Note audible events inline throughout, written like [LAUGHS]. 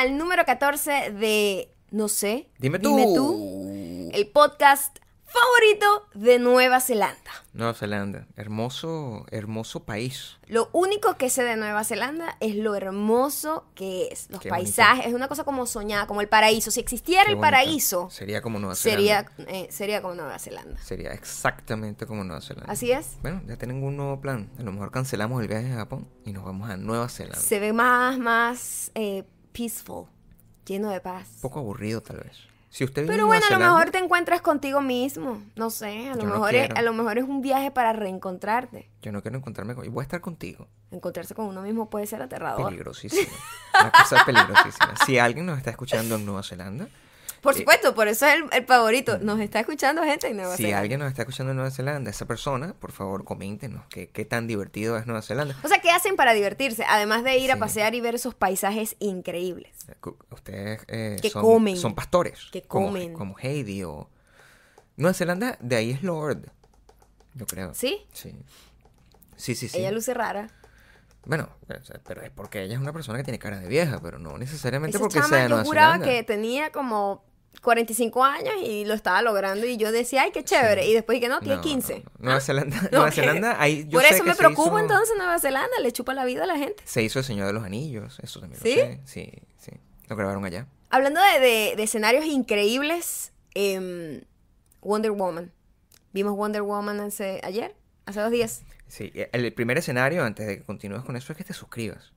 al número 14 de No sé. Dime tú. Dime tú. El podcast favorito de Nueva Zelanda. Nueva Zelanda, hermoso, hermoso país. Lo único que sé de Nueva Zelanda es lo hermoso que es. Los Qué bonito. paisajes, es una cosa como soñada, como el paraíso. Si existiera Qué el bonito. paraíso, Sería como Nueva sería, Zelanda. eh, sería como Nueva Zelanda. Sería exactamente como Nueva Zelanda. Así es. Bueno, ya tenemos un nuevo plan. A lo mejor cancelamos el viaje a Japón y nos vamos a Nueva Zelanda. Se ve más, más eh, peaceful, lleno de paz. Un poco aburrido tal vez. Si usted Pero en bueno, a lo mejor te encuentras contigo mismo. No sé, a lo, Yo no mejor es, a lo mejor es un viaje para reencontrarte. yo no quiero encontrarme con... y Voy a estar contigo. Encontrarse con uno mismo puede ser aterrador. Peligrosísimo. Una cosa peligrosísima. Si alguien nos está escuchando en Nueva Zelanda, Por Eh, supuesto, por eso es el, el favorito. Nos está escuchando gente en Nueva si Zelanda. alguien nos está escuchando en Nueva Zelanda, esa persona, por favor, coméntenos qué, qué tan divertido es Nueva Zelanda. O sea, ¿qué hacen para divertirse? Además de ir a pasear y ver esos paisajes increíbles. Cu- Ustedes eh, Que son, comen. son pastores. Que comen. Como Heidi o... Nueva Zelanda, de ahí es Lord. Yo creo. ¿Sí? Sí. Sí, sí, sí. Ella luce rara. Bueno, pero es porque ella es una persona que tiene cara de vieja, pero no necesariamente Esa porque chama, sea de yo Nueva juraba Zelanda. que tenía como 45 años y lo estaba logrando y yo decía, ay, qué chévere. Y después dije, no, tiene No, 15. no, no. Nueva [LAUGHS] Zelanda, Nueva Zelanda, ahí yo Por sé eso que me preocupo hizo- entonces Nueva Zelanda, le chupa la vida a la gente. Se hizo El Señor de los Anillos, eso también ¿Sí? lo sé. Sí, sí. Lo grabaron allá. Hablando de, de- de escenarios increíbles, em, Wonder Woman. Vimos Wonder Woman hace, ayer, hace dos días. Sí, el primer escenario, antes de que continúes con eso, es que te suscribas.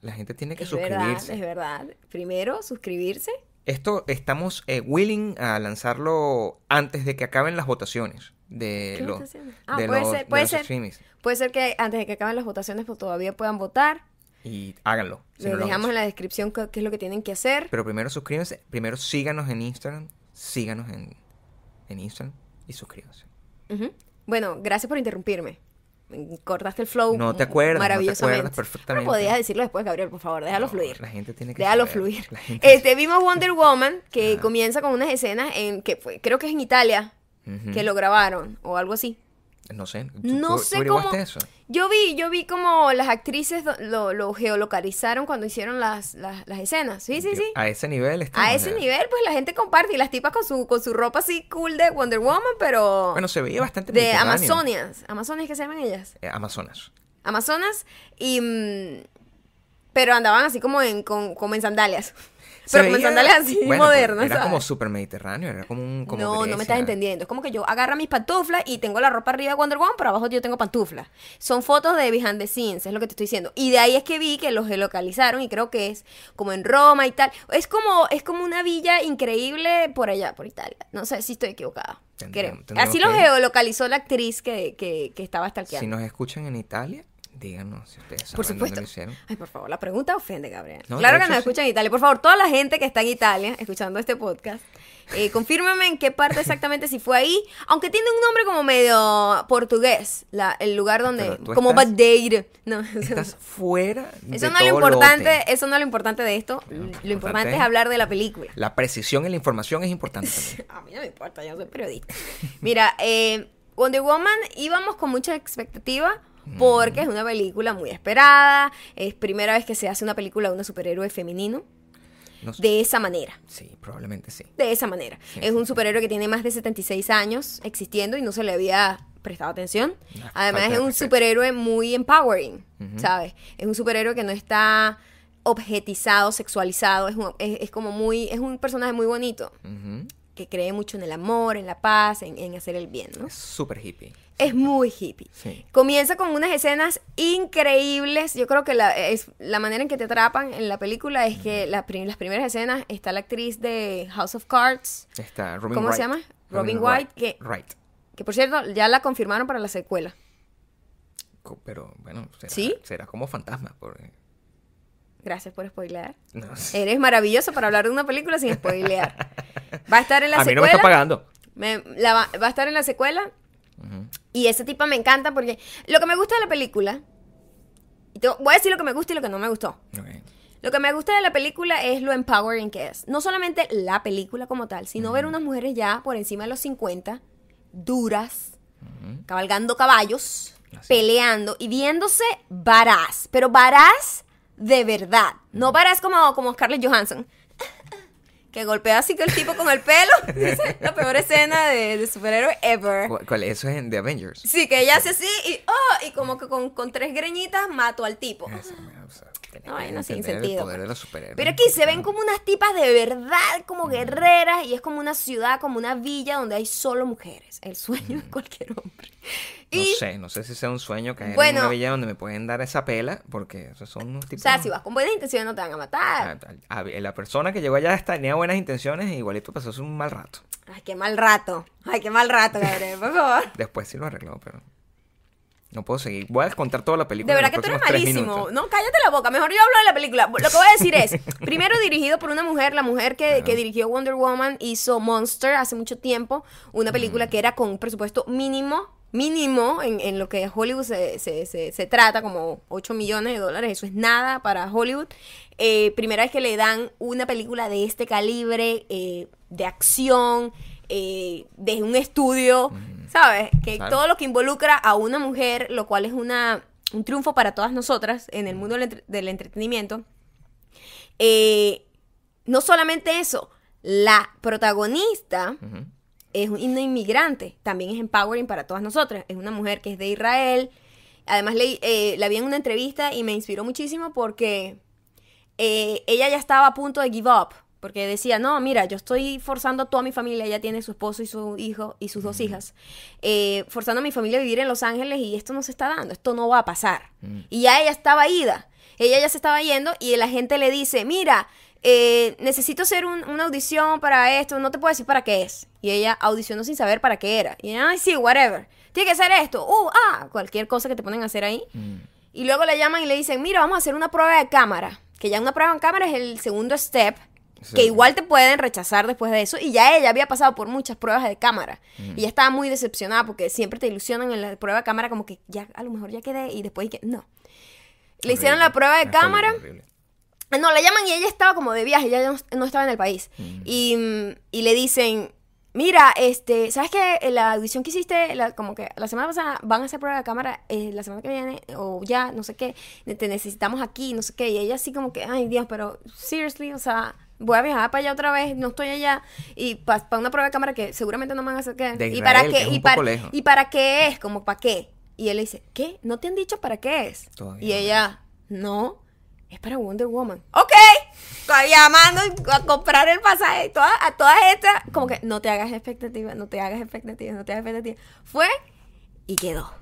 La gente tiene que Es verdad, suscribirse. es verdad. Primero, suscribirse. Esto estamos eh, willing a lanzarlo antes de que acaben las votaciones de ¿Qué los? Ah, de puede los- ser, de puede los ser. streamings. Puede ser que antes de que acaben las votaciones pues todavía puedan votar. Y háganlo. Les no dejamos en la descripción qué, qué es lo que tienen que hacer. Pero primero suscríbanse, primero síganos en Instagram, síganos en, en Instagram y suscríbanse. Bueno, gracias por interrumpirme. Cortaste el flow. No te acuerdas, no te maravillosamente. acuerdas perfectamente. Pero podías decirlo después, Gabriel, por favor, déjalo No, fluir. La gente tiene que Déjalo saber, fluir. gente- Este, vimos Wonder [LAUGHS] Woman, que comienza con unas escenas en que fue, creo que es en Italia, que lo grabaron, o algo así. No sé. ¿tú- No tú- sé tú cómo. eso? Yo vi, yo vi como las actrices lo, lo geolocalizaron cuando hicieron las, las, las escenas. Sí, sí, Yo- sí. A ese nivel estamos A ese nivel, pues la gente comparte y las tipas con su, con su ropa así cool de Wonder Woman, pero Bueno, se veía bastante de. Amazonias. Amazonias que se llaman ellas. Eh, Amazonas. Amazonas y mm, pero andaban así como en con, como en sandalias. Pero veía- sandalias así bueno, pero modernas, Era ¿sabes? como super mediterráneo, era como un. Como no, no me estás entendiendo. Es como que yo agarro mis pantuflas y tengo la ropa arriba de Wonder Woman, pero abajo yo tengo pantuflas. Son fotos de behind the scenes, es lo que te estoy diciendo. Y de ahí es que vi que los geolocalizaron y creo que es como en Roma y tal. Es como, es como una villa increíble por allá, por Italia. No sé si estoy equivocada. Así lo geolocalizó la actriz que, que, que estaba stalkeando. Si nos escuchan en Italia, díganos si ustedes saben Por dónde supuesto. lo hicieron. Ay, por favor, la pregunta ofende, Gabriel. No, claro que hecho, nos sí. escuchan en Italia. Por favor, toda la gente que está en Italia escuchando este podcast, eh, [LAUGHS] en qué parte exactamente si fue ahí. Aunque tiene un nombre como medio portugués, la- el lugar donde. Como estás-. No, [LAUGHS] Estás fuera de eso no es lo todo importante. lote. Eso no es lo importante de esto. Lo Lo importante importante es hablar de la película. La precisión en la información es importante. [LAUGHS] A mí no me importa, yo no soy periodista. Mira, eh, Wonder Woman íbamos con mucha expectativa porque es una película muy esperada. Es primera vez que se hace una película de un superhéroe femenino No sé. de esa manera. Sí, probablemente sí. De esa manera. Sí, es sí, un sí. superhéroe que tiene más de 76 años existiendo y no se le había prestado atención. Además es un superhéroe muy empowering. ¿sabes? Es un superhéroe que no está objetizado, sexualizado, es, un- es- es como muy, es un personaje muy bonito, Ujú. Que cree mucho en el amor, en la paz, en, en hacer el bien, ¿no? Es súper hippie. Es muy hippie. Sí. Comienza con unas escenas increíbles. Yo creo que la, es, la manera en que te atrapan en la película es que la pri- las primeras escenas está la actriz de House of Cards, Está Robin ¿Cómo Wright. se llama? Robin White, que- Right. que por cierto ya la confirmaron para la secuela. Pero bueno, será, ¿Sí? será como fantasma. Porque, Gracias por spoilear. no. Eres maravilloso para hablar de una película sin spoilear. Va a estar en la a mí no secuela. me está pagando. Me- la va, va a estar en la secuela. Ujú. Y ese tipo me encanta porque lo que me gusta de la película. Y te voy a decir lo que me gusta y lo que no me gustó. Ok. Lo que me gusta de la película es lo empowering que es. No solamente la película como tal, sino ver unas mujeres ya por encima de los 50, duras, cabalgando caballos, Así peleando y viéndose varaz. Pero varaz, de verdad. No parece como, como Scarlett Johansson. [LAUGHS] Que golpea así que el tipo con el pelo. [LAUGHS] La peor escena de, de superhéroe ever. ¿Cuál, Eso es en The Avengers. Sí, que ella hace así y, oh, y como que con, con tres greñitas mato al tipo. Eso, sea, que no, sin sentido, El poder de los superhéroes. Pero aquí se ven como unas tipas de verdad, como guerreras, y es como una ciudad, como una villa donde hay solo mujeres. El sueño de cualquier hombre. No sé, no sé si sea un sueño caer en Bueno. una villa donde me pueden dar esa pela, porque esos son unos o tipos... sea, si vas con buenas intenciones no te van a matar. Ah, ah, La persona que llegó allá tenía buenas intenciones y igualito pasó un mal rato. Ay, qué mal rato. Ay, qué mal rato, Gabriel, por favor. Después sí lo arregló, pero... No puedo seguir. Voy a contar toda la película. De en verdad los que tú eres malísimo. No, cállate la boca. Mejor yo hablo de la película. Lo que voy a decir es, [LAUGHS] primero dirigido por una mujer, la mujer que, que dirigió Wonder Woman hizo Monster hace mucho tiempo, una película Mm. que era con un presupuesto mínimo, mínimo en, en lo que Hollywood se, se- se- se trata, como 8 millones de dólares, eso es nada para Hollywood. Eh, primera vez que le dan una película de este calibre, eh, de acción, eh, desde un estudio, ¿sabes? Que todo lo que involucra a una mujer, lo cual es una, un triunfo para todas nosotras en el mundo del, entre- del entretenimiento. Eh, no solamente eso, la protagonista es una inmigrante, también es empowering para todas nosotras. Es una mujer que es de Israel. Además, leí- eh, la vi en una entrevista y me inspiró muchísimo porque eh, ella ya estaba a punto de give up. Porque decía, no, mira, yo estoy forzando a toda mi familia, ella tiene su esposo y su hijo y sus dos hijas, eh, forzando a mi familia a vivir en Los Ángeles y esto no se está dando, esto no va a pasar. Mm. Y ya ella estaba ida, ella ya se estaba yendo y la gente le dice, mira, eh, necesito hacer un- una audición para esto, no te puedo decir para qué es. Y ella audicionó sin saber para qué era. Y ella, ay, sí, whatever. Tiene que hacer esto, uh, ah, cualquier cosa que te ponen a hacer ahí. Mm. Y luego le llaman y le dicen, mira, vamos a hacer una prueba de cámara. Que ya una prueba en cámara es el segundo step. Sí. Que igual te pueden rechazar después de eso. Y ya ella había pasado por muchas pruebas de cámara. Y ya estaba muy decepcionada porque siempre te ilusionan en la prueba de cámara como que ya a lo mejor ya quedé y después que no. Le hicieron la prueba de Es cámara. horrible. No, la llaman y ella estaba como de viaje, ella no, no estaba en el país. Y, mm, y le dicen, mira, este, ¿sabes qué? La audición que hiciste, la- como que la semana pasada van a hacer prueba de cámara, eh, la semana que viene, o ya, no sé qué, te necesitamos aquí, no sé qué. Y ella así como que, ay Dios, pero, seriously, o sea, voy a viajar para allá otra vez, no estoy allá, y para una prueba de cámara que seguramente no me van a hacer. De ¿Y para qué? que es ¿Y para, lejos. ¿Y para qué es? Como, ¿para qué? Y él le dice, ¿qué? ¿No te han dicho para qué es? Todavía y ella, no, es para Wonder Woman. Ok, llamando a comprar el pasaje y todas, a todas estas, como que no te hagas expectativas, no te hagas expectativas, no te hagas expectativas. Fue y quedó.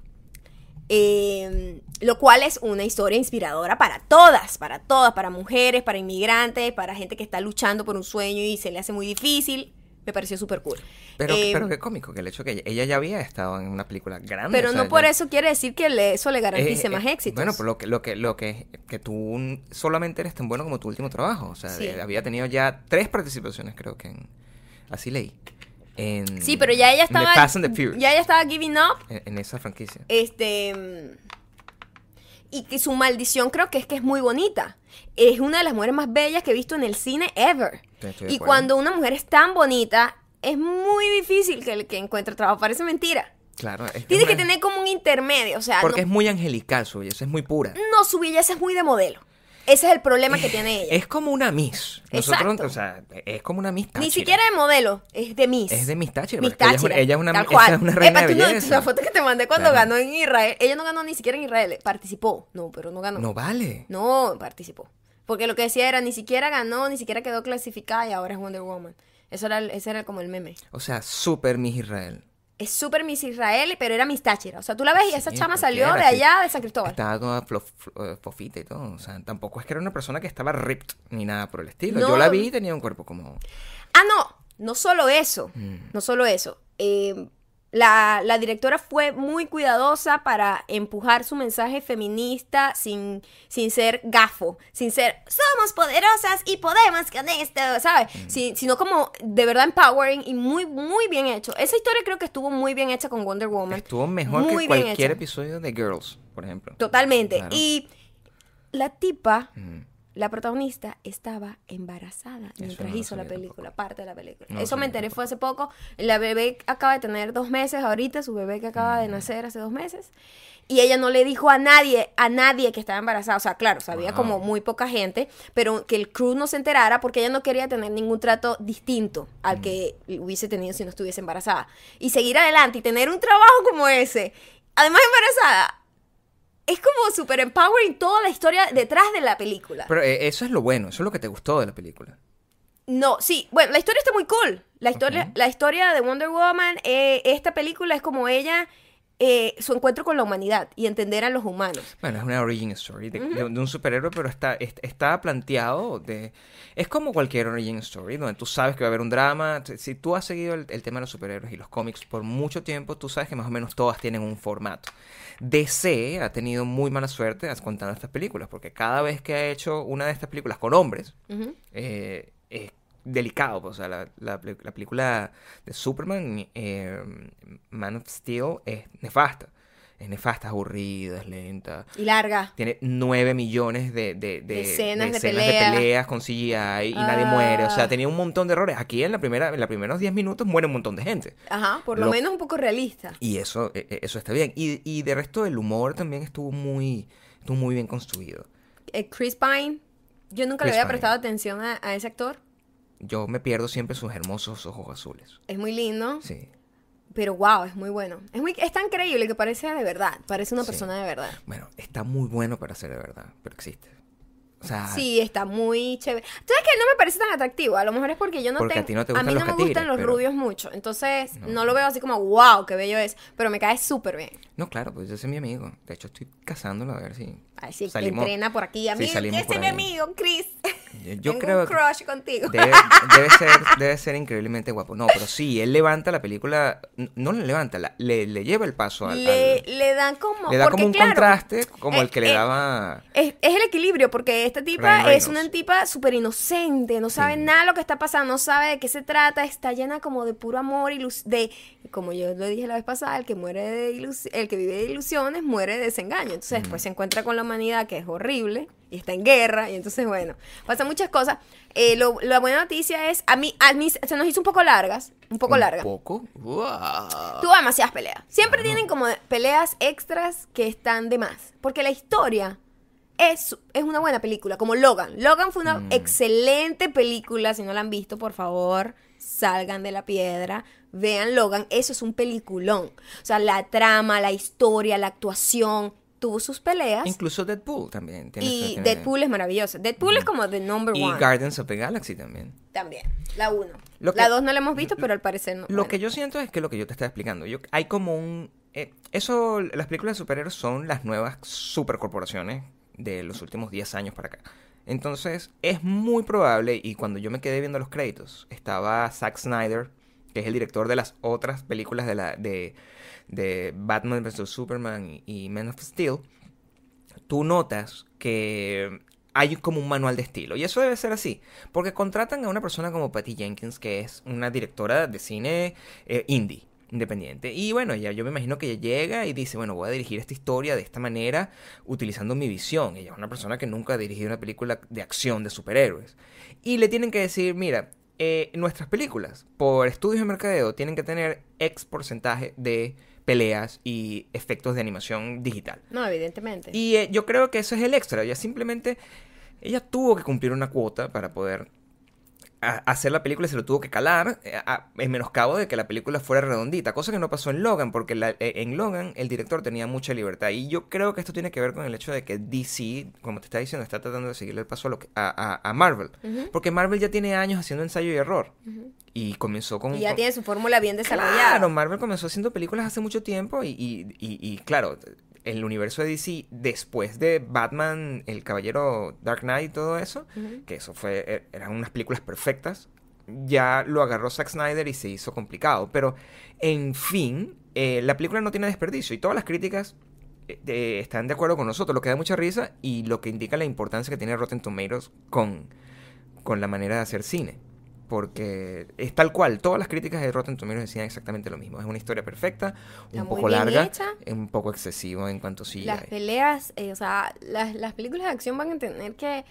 Eh, lo cual es una historia inspiradora para todas, para todas, para mujeres, para inmigrantes, para gente que está luchando por un sueño y se le hace muy difícil. Me pareció súper cool. Pero, Eh, pero qué cómico que el hecho que ella, ella ya había estado en una película grande. pero o sea, no por ya- eso quiere decir que le- eso le garantice Eh, más eh, éxitos. Bueno, por lo que, lo que, lo que, que tú solamente eres tan bueno como tu último trabajo. O sea, Sí. había tenido ya tres participaciones, creo que en. Así leí. En, Sí, pero ya ella estaba. Fast and the Furious, Ya ella estaba giving up. en, en esa franquicia. Este. Y que su maldición creo que es que es muy bonita. Es una de las mujeres más bellas que he visto en el cine ever. Y cuando una mujer es tan bonita, es muy difícil que, el que encuentre trabajo. Parece mentira. Claro. es Tiene que tener como un intermedio. O sea, Porque no, es muy angelical su belleza, es muy pura. no, su belleza es muy de modelo. Ese es el problema que tiene ella. Es como una Miss. Nosotros, Exacto. o sea, es como una Miss Ni siquiera de modelo, es de Miss. Es de Miss Táchira, Miss porque ella es una- Táchira, ella es una- tal cual. es una reina Epa, de tú no- belleza. la foto que te mandé cuando Claro. ganó en Israel. Ella no ganó ni siquiera en Israel. Participó. No, pero no ganó. No vale. No, participó. Porque lo que decía era, ni siquiera ganó, ni siquiera quedó clasificada y ahora es Wonder Woman. Eso era, el- ese era como el meme. O sea, super Miss Israel. Es súper Miss Israel, pero era Miss Táchira. O sea, tú la ves y esa chama salió de allá, de San Cristóbal. Estaba toda eh, fofita y todo. O sea, tampoco es que era una persona que estaba ripped ni nada por el estilo. No. Yo la vi y tenía un cuerpo como. Ah, no, no solo eso, Mm. no solo eso. Eh, la, la directora fue muy cuidadosa para empujar su mensaje feminista sin, sin ser gafo, sin ser somos poderosas y podemos con esto, ¿sabes? Mm. Si- sino como de verdad empowering y muy, muy bien hecho. Esa historia creo que estuvo muy bien hecha con Wonder Woman. Estuvo mejor Muy que cualquier hecha. episodio de Girls, por ejemplo. Totalmente. Claro. Y la tipa Mm. La protagonista estaba embarazada mientras no hizo la película, parte de la película. No Eso me enteré tampoco. fue hace poco. La bebé acaba de tener dos meses ahorita, su bebé que acaba de nacer hace dos meses. Y ella no le dijo a nadie, a nadie que estaba embarazada. O sea, claro, sabía Wow. como muy poca gente, pero que el crew no se enterara porque ella no quería tener ningún trato distinto al que hubiese tenido si no estuviese embarazada. Y seguir adelante y tener un trabajo como ese, además embarazada, es como super empowering toda la historia detrás de la película. Pero eh, eso es lo bueno, eso es lo que te gustó de la película. No, sí, bueno, la historia está muy cool. La historia, la historia de Wonder Woman, eh, esta película es como ella, eh, su encuentro con la humanidad y entender a los humanos. Bueno, es una origin story de, de- de un superhéroe, pero está, est- está planteado de... Es como cualquier origin story, donde tú sabes que va a haber un drama. Si- Si tú has seguido el, el tema de los superhéroes y los cómics por mucho tiempo, tú sabes que más o menos todas tienen un formato. DC ha tenido muy mala suerte contando estas películas, porque cada vez que ha hecho una de estas películas con hombres, eh, es delicado. pues, O sea, la, la peli- la película de Superman, eh, Man of Steel, es nefasta. Es nefasta, aburrida, es lenta. Y larga. Tiene 9 millones de, de, de- De escenas de escenas pelea. peleas con CGI y nadie Ah. muere. O sea, tenía un montón de errores. Aquí en la primera, en los primeros 10 minutos muere un montón de gente. Ajá, por lo, Lo- menos un poco realista. Y eso, eh, eh, eso está bien. Y, y de resto el humor también estuvo muy, estuvo muy bien construido. Eh, Chris Pine, yo nunca le había Pine. prestado atención a, a ese actor. Yo me pierdo siempre sus hermosos ojos azules. Es muy lindo, Sí. Pero wow, es muy bueno. Es, muy, es tan creíble que parece de verdad, parece una Sí. persona de verdad. Bueno, está muy bueno para ser de verdad, pero existe. O sea, Sí, está muy chévere. ¿Tú sabes que él no me parece tan atractivo? A lo mejor es porque yo no Porque a tengo... ti no te a mí no me gustan los pero- rubios mucho. Entonces, no. No. lo veo así como, wow, qué bello es. Pero me cae súper bien. no, claro, pues ese es mi amigo. De hecho, estoy casándolo a ver si Ay, sí, salimos. entrena por aquí. Amigo, salimos ese es mi amigo, Chris. Yo, Tengo creo un que crush contigo. debe, [LAUGHS] debe ser, debe ser increíblemente guapo. No, pero sí, él levanta la película, no la levanta, la- le, le lleva el paso al... le, al- le dan como... le da como un claro, contraste como eh, el que le eh, daba... Es, es el equilibrio, porque esta tipa es una tipa súper inocente, no sabe Sí. nada de lo que está pasando, no sabe de qué se trata, está llena como de puro amor y de, como yo lo dije la vez pasada, el que muere de ilus- el que vive de ilusiones muere de desengaño. Entonces después se encuentra con la humanidad que es horrible y está en guerra y entonces bueno, pasan muchas cosas. Eh, lo- la buena noticia es, a mí, a mí se nos hizo un poco largas, un poco un largas. poco. Wow. Tuvo demasiadas peleas. Siempre tienen como peleas extras que están de más. Porque la historia es, es una buena película, como Logan. Logan fue una Mm. excelente película. Si no la han visto, por favor, salgan de la piedra. Vean Logan. Eso es un peliculón. O sea, la trama, la historia, la actuación. Tuvo sus peleas. Incluso Deadpool también. tiene- y Deadpool es maravilloso. Deadpool es como the number Y one. Guardians of the Galaxy también. También. La uno. Que- la dos no la hemos visto, pero al parecer no. Lo bueno. que yo siento es que lo que yo te estaba explicando, yo, hay como un... eh, eso, las películas de superhéroes son las nuevas supercorporaciones de los últimos 10 años para acá. Entonces, es muy probable, y cuando yo me quedé viendo los créditos, estaba Zack Snyder, que es el director de las otras películas de, la, de, de Batman vs. Superman y, Man of Steel, tú notas que hay como un manual de estilo. Y eso debe ser así. Porque contratan a una persona como Patty Jenkins, que es una directora de cine eh, indie, independiente. Y bueno, ya yo me imagino que ella llega y dice, bueno, voy a dirigir esta historia de esta manera, utilizando mi visión. Ella es una persona que nunca ha dirigido una película de acción de superhéroes. Y le tienen que decir, mira, eh, nuestras películas, por estudios de mercadeo, tienen que tener X porcentaje de peleas y efectos de animación digital. No, evidentemente. Y eh, yo creo que eso es el extra. Ella simplemente, ella tuvo que cumplir una cuota para poder hacer la película se lo tuvo que calar eh, a- en menoscabo de que la película fuera redondita, cosa que no pasó en Logan, porque la- eh, en Logan el director tenía mucha libertad. Y yo creo que esto tiene que ver con el hecho de que DC, como te está diciendo, está tratando de seguirle el paso a, lo que- a, a- a Marvel. Porque Marvel ya tiene años haciendo ensayo y error. Y comenzó con... Y ya con- tiene su fórmula bien desarrollada. Claro, Marvel comenzó haciendo películas hace mucho tiempo y, y- y- y, claro, el universo de DC, después de Batman, El Caballero Dark Knight y todo eso, que eso fue, er- eran unas películas perfectas, ya lo agarró Zack Snyder y se hizo complicado. Pero, en fin, eh, la película no tiene desperdicio y todas las críticas eh, están de acuerdo con nosotros, lo que da mucha risa y lo que indica la importancia que tiene Rotten Tomatoes con, con la manera de hacer cine. Porque es tal cual, todas las críticas de Rotten Tomatoes decían exactamente lo mismo. Es una historia perfecta, Está un poco larga, hecha. un poco excesivo en cuanto a CGI. Las peleas, eh, o sea, las, las películas de acción van a tener que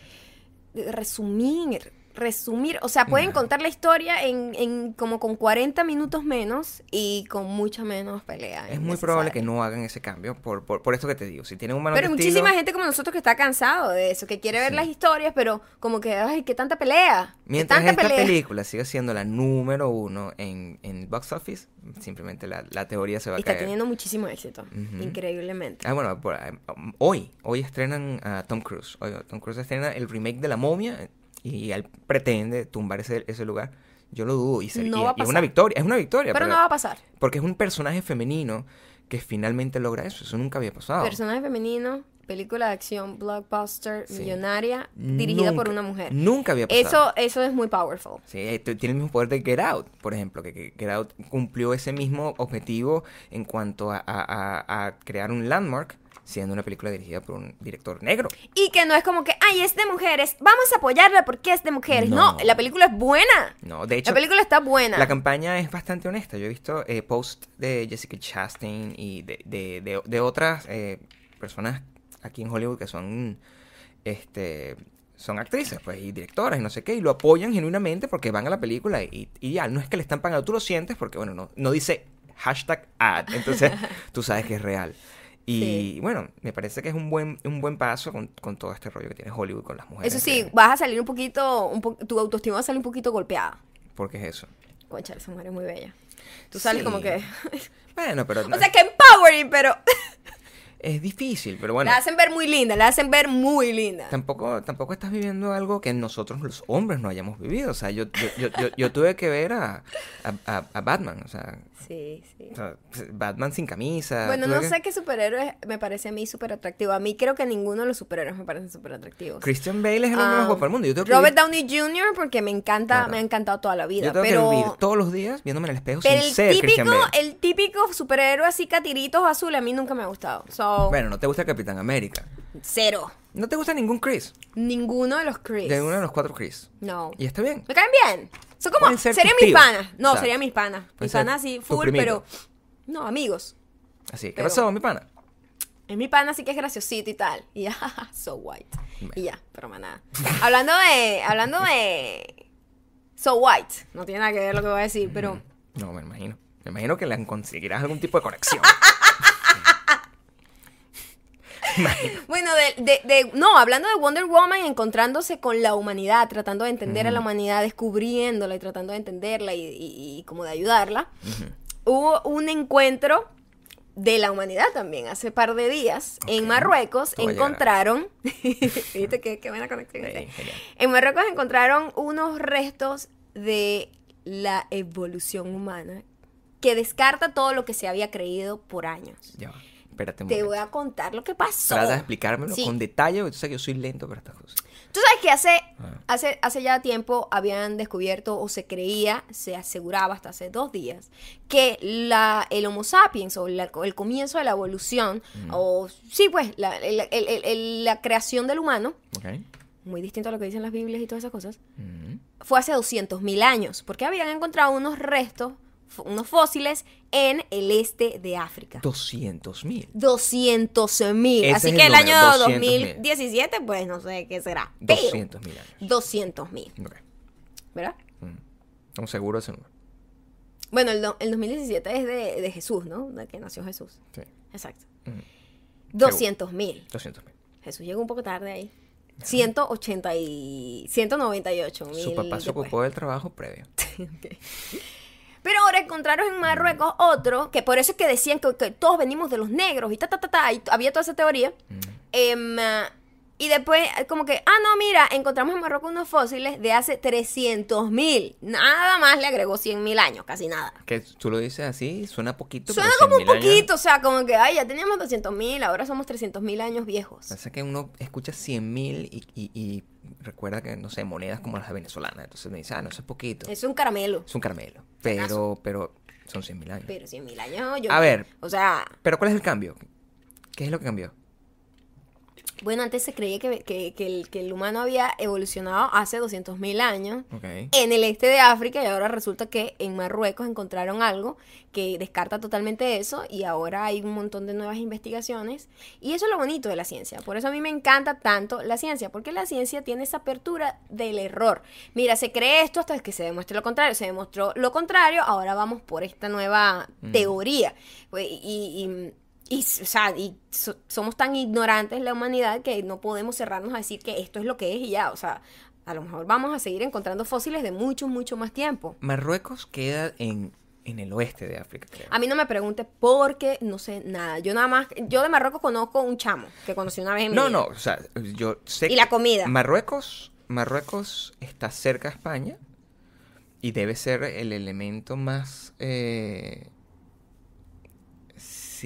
resumir, resumir, o sea, pueden contar la historia en, en como con 40 minutos menos y con mucha menos pelea. Es muy probable que no hagan ese cambio por, por, por esto que te digo. Si tienen un manual Pero estilo- muchísima gente como nosotros que está cansado de eso, que quiere ver Sí. las historias, pero como que, ay, qué tanta pelea. Mientras tanta esta pelea. película siga siendo la número uno en, en box office, simplemente la, la teoría se va Y a está caer. teniendo muchísimo éxito, increíblemente. Ah, bueno, por- um, hoy, hoy estrenan a Tom Cruise. Hoy, Tom Cruise estrena el remake de La Momia y él pretende tumbar ese, ese lugar. Yo lo dudo y, se- No y- va a y es pasar. una victoria, es una victoria. pero porque, no va a pasar. porque es un personaje femenino que finalmente logra eso. Eso nunca había pasado. Personaje femenino, película de acción, blockbuster, Sí. millonaria, dirigida por Nunca- una mujer. Nunca había pasado. Eso, eso es muy powerful. Sí, eh, tiene el mismo poder de Get Out, por ejemplo, que, que Get Out cumplió ese mismo objetivo en cuanto a, a- a- a crear un landmark, siendo una película dirigida por un director negro. Y que no es como que, ay, es de mujeres, vamos a apoyarla porque es de mujeres. No, No. la película es buena. No, de hecho, La película está buena. la campaña es bastante honesta. Yo he visto eh, posts de Jessica Chastain y de, de- de- de otras eh, personas aquí en Hollywood que son este son actrices pues y directoras y no sé qué y lo apoyan genuinamente porque van a la película y, y ya no es que le están pagando tú lo sientes porque bueno no, no dice hashtag ad entonces [LAUGHS] tú sabes que es real y Sí. bueno me parece que es un buen un buen paso con, con todo este rollo que tiene Hollywood con las mujeres Eso sí, que- vas a salir un poquito, un po- tu autoestima va a salir un poquito golpeada. porque es eso Concha, esa mujer es muy bella. Tú sales Sí. como que... [LAUGHS] bueno pero o sea, que empowering, pero... [LAUGHS] es difícil pero bueno La hacen ver muy linda, la hacen ver muy linda. Tampoco, tampoco estás viviendo algo que nosotros los hombres no hayamos vivido. O sea, yo, yo, yo, yo, yo tuve que ver a, a, a- a Batman. O sea, Sí, sí. o sea, Batman sin camisa. Bueno, no sé qué superhéroe me parece a mí súper atractivo. A mí creo que ninguno de los superhéroes me parecen súper atractivos. Christian Bale es el hombre más Ah, guapo del mundo. Yo tengo que Robert vivir- Downey Jr. porque me encanta, Claro. me ha encantado toda la vida. yo tengo pero que vivir todos los días viéndome en el espejo pero sin el ser Christian típico, Bale. el típico superhéroe así catiritos azules a mí nunca me ha gustado. So, Bueno, no te gusta Capitán América. cero. No te gusta ningún Chris. Ninguno de los Chris. De uno de los cuatro Chris. No. Y está bien. Me caen bien. Son como, serían mis tíos. panas. No, Exacto. serían mis panas. Pueden Mis panas tus full, pero. No, amigos. Así. ¿Qué Pero- pasó, mi pana? Es mi pana, así que es graciosito y tal. Y ya, [LAUGHS] so white. Y ya, pero más nada. hablando de. Hablando de. So white. No tiene nada que ver lo que voy a decir, pero. No, me imagino. Me imagino que le conseguirás algún tipo de conexión. [LAUGHS] [LAUGHS] Bueno, de, de- de- no, hablando de Wonder Woman encontrándose con la humanidad, tratando de entender a la humanidad, descubriéndola y tratando de entenderla y, y- y como de ayudarla, hubo un encuentro de la humanidad también hace par de días en Ok. Marruecos encontraron [LAUGHS] viste qué, qué buena conexión Sí, en Marruecos encontraron unos restos de la evolución humana que descarta todo lo que se había creído por años. Ya. Espérate un te momento. voy a contar lo que pasó Trata de explicármelo Sí. con detalle, porque tú sabes que yo soy lento para estas cosas. Tú sabes que hace, Ah. hace, hace ya tiempo habían descubierto o se creía, se aseguraba hasta hace dos días, que la, el Homo sapiens o la- el comienzo de la evolución, Mm. o sí, pues, la, el- el- el- el- la creación del humano, ¿Ok? muy distinto a lo que dicen las Biblias y todas esas cosas, Mm. fue hace 200.000 años, porque habían encontrado unos restos, unos fósiles en el este de África. 200 mil. 200 mil. Así que el el año número, 200.000. 2017, pues no sé qué será. Pero 200 mil años. 200 mil, Ok. ¿verdad? Mm. Estamos seguros de ese número. Bueno, el, do- el 2017 es de, de Jesús, ¿no? De que nació Jesús. Sí. Exacto. Mm. 200 mil. 200 mil. Jesús llegó un poco tarde ahí. 180 y 198 mil. Su papá se ocupó del trabajo previo. [LAUGHS] Ok. Pero ahora encontraron en Marruecos otro, que por eso es que decían que, que todos venimos de los negros y ta, ta, ta, ta, y había toda esa teoría. Mm. Em, ah, y después, eh, como que, ah, no, mira, encontramos en Marruecos unos fósiles de hace 300 mil. Nada más le agregó 100 mil años, casi nada. Que tú lo dices así, suena poquito. Suena pero como un 100.000 años- poquito, o sea, como que, ay, ya teníamos 200 mil, ahora somos 300 mil años viejos. Pasa que uno escucha 100 mil y, y- y recuerda que, no sé, monedas como las venezolanas. Entonces me dice, ah, no, eso es poquito. Es un caramelo. Es un caramelo. Pero, pero son 100 mil años. Pero 100 mil años, yo... A ver. O sea, Pero ¿cuál es el cambio? ¿Qué es lo que cambió? Bueno, antes se creía que, que- que el, que el humano había evolucionado hace 200.000 años en el este de África y ahora resulta que en Marruecos encontraron algo que descarta totalmente eso y ahora hay un montón de nuevas investigaciones y eso es lo bonito de la ciencia. Por eso a mí me encanta tanto la ciencia, porque la ciencia tiene esa apertura del error. Mira, se cree esto hasta que se demuestre lo contrario, se demostró lo contrario, ahora vamos por esta nueva teoría. Pues, Y, y- y, o sea, y so- somos tan ignorantes la humanidad que no podemos cerrarnos a decir que esto es lo que es y ya, o sea, a lo mejor vamos a seguir encontrando fósiles de mucho, mucho más tiempo. Marruecos queda en, en el oeste de África, creo. A mí no me pregunte porque no sé nada. Yo nada más, yo de Marruecos conozco un chamo que conocí una vez en mi No, vida. no, o sea, yo sé Y la comida. Marruecos, Marruecos está cerca a España y debe ser el elemento más, eh,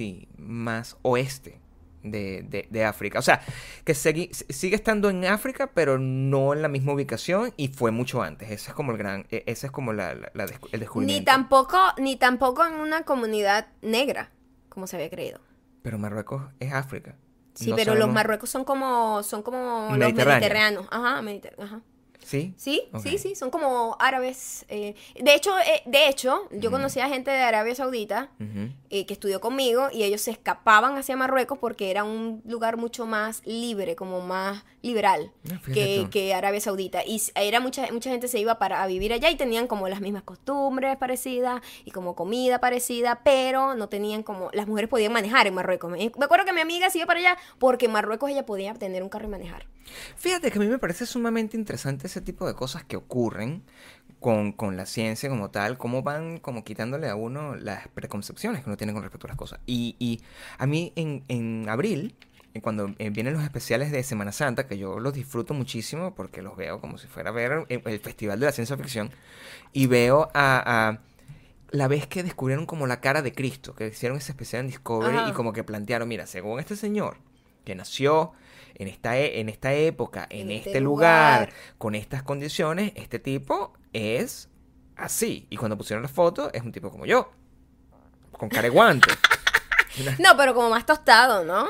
sí, más oeste de, de- de África. O sea, que segui- sigue estando en África, pero no en la misma ubicación y fue mucho antes. Ese es como el gran, e- ese es como la, la- el descubrimiento. Ni tampoco, ni tampoco en una comunidad negra, como se había creído. Pero Marruecos es África. Sí, No pero los Marruecos son como, son como los Mediterráneo. mediterráneos. Ajá, mediter- ajá. ¿Sí? Sí, sí, sí, son como árabes. eh, De hecho, eh, de hecho, yo conocí a gente de Arabia Saudita eh, que estudió conmigo y ellos se escapaban hacia Marruecos porque era un lugar mucho más libre, como más liberal Ah, que, que Arabia Saudita. Y era mucha, mucha gente se iba para a vivir allá y tenían como las mismas costumbres parecidas y como comida parecida, pero no tenían como... Las mujeres podían manejar en Marruecos. Me, me acuerdo que mi amiga se iba para allá porque en Marruecos ella podía tener un carro y manejar. Fíjate que a mí me parece sumamente interesante ese tipo de cosas que ocurren con, con la ciencia como tal, cómo van como quitándole a uno las preconcepciones que uno tiene con respecto a las cosas. Y, y a mí en, en abril, eh, cuando eh, vienen los especiales de Semana Santa, que yo los disfruto muchísimo porque los veo como si fuera a ver el, el Festival de la Ciencia Ficción, y veo a... a la vez que descubrieron como la cara de Cristo, que hicieron ese especial en Discovery Ajá. y como que plantearon, mira, según este señor que nació en esta, e- en esta época, en, En este, este lugar, lugar. con estas condiciones, este tipo es así. Y cuando pusieron la foto, es un tipo como yo, con cara de guante. [LAUGHS] No, pero como más tostado, ¿no?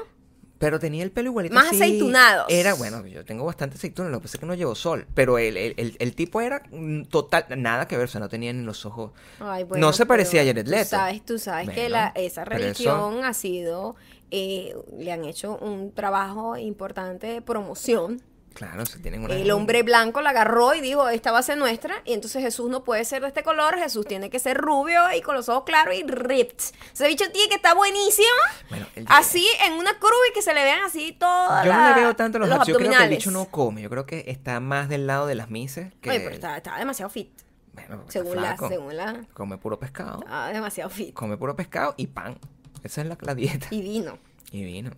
Pero tenía el pelo igualito. Más así. aceitunados. Era, bueno, yo tengo bastante aceituna, lo que pasa es que no llevo sol. Pero el, el, el- el tipo era total, nada que ver, o sea, no tenía ni los ojos. Ay, bueno, no se parecía a Jared tú Leto. sabes, tú sabes que la, esa eso- religión ha sido, eh, le han hecho un trabajo importante de promoción. Claro, se tienen una. El hombre blanco la agarró y dijo, esta va a ser nuestra. Y entonces Jesús no puede ser de este color, Jesús tiene que ser rubio y con los ojos claros y ripped. Ese bicho tiene que estar buenísimo. Bueno, el- Así, en una curva y que se le vean así todas Yo no la- le veo tanto los, los abs- Yo creo que el abdominales. bicho no come. Yo creo que está más del lado de las mises. Que... Oye, pero está, está demasiado fit. Bueno, Según está la, según la, Come puro pescado. está demasiado fit. Come puro pescado y pan. Esa es la, la dieta. Y vino. Y vino.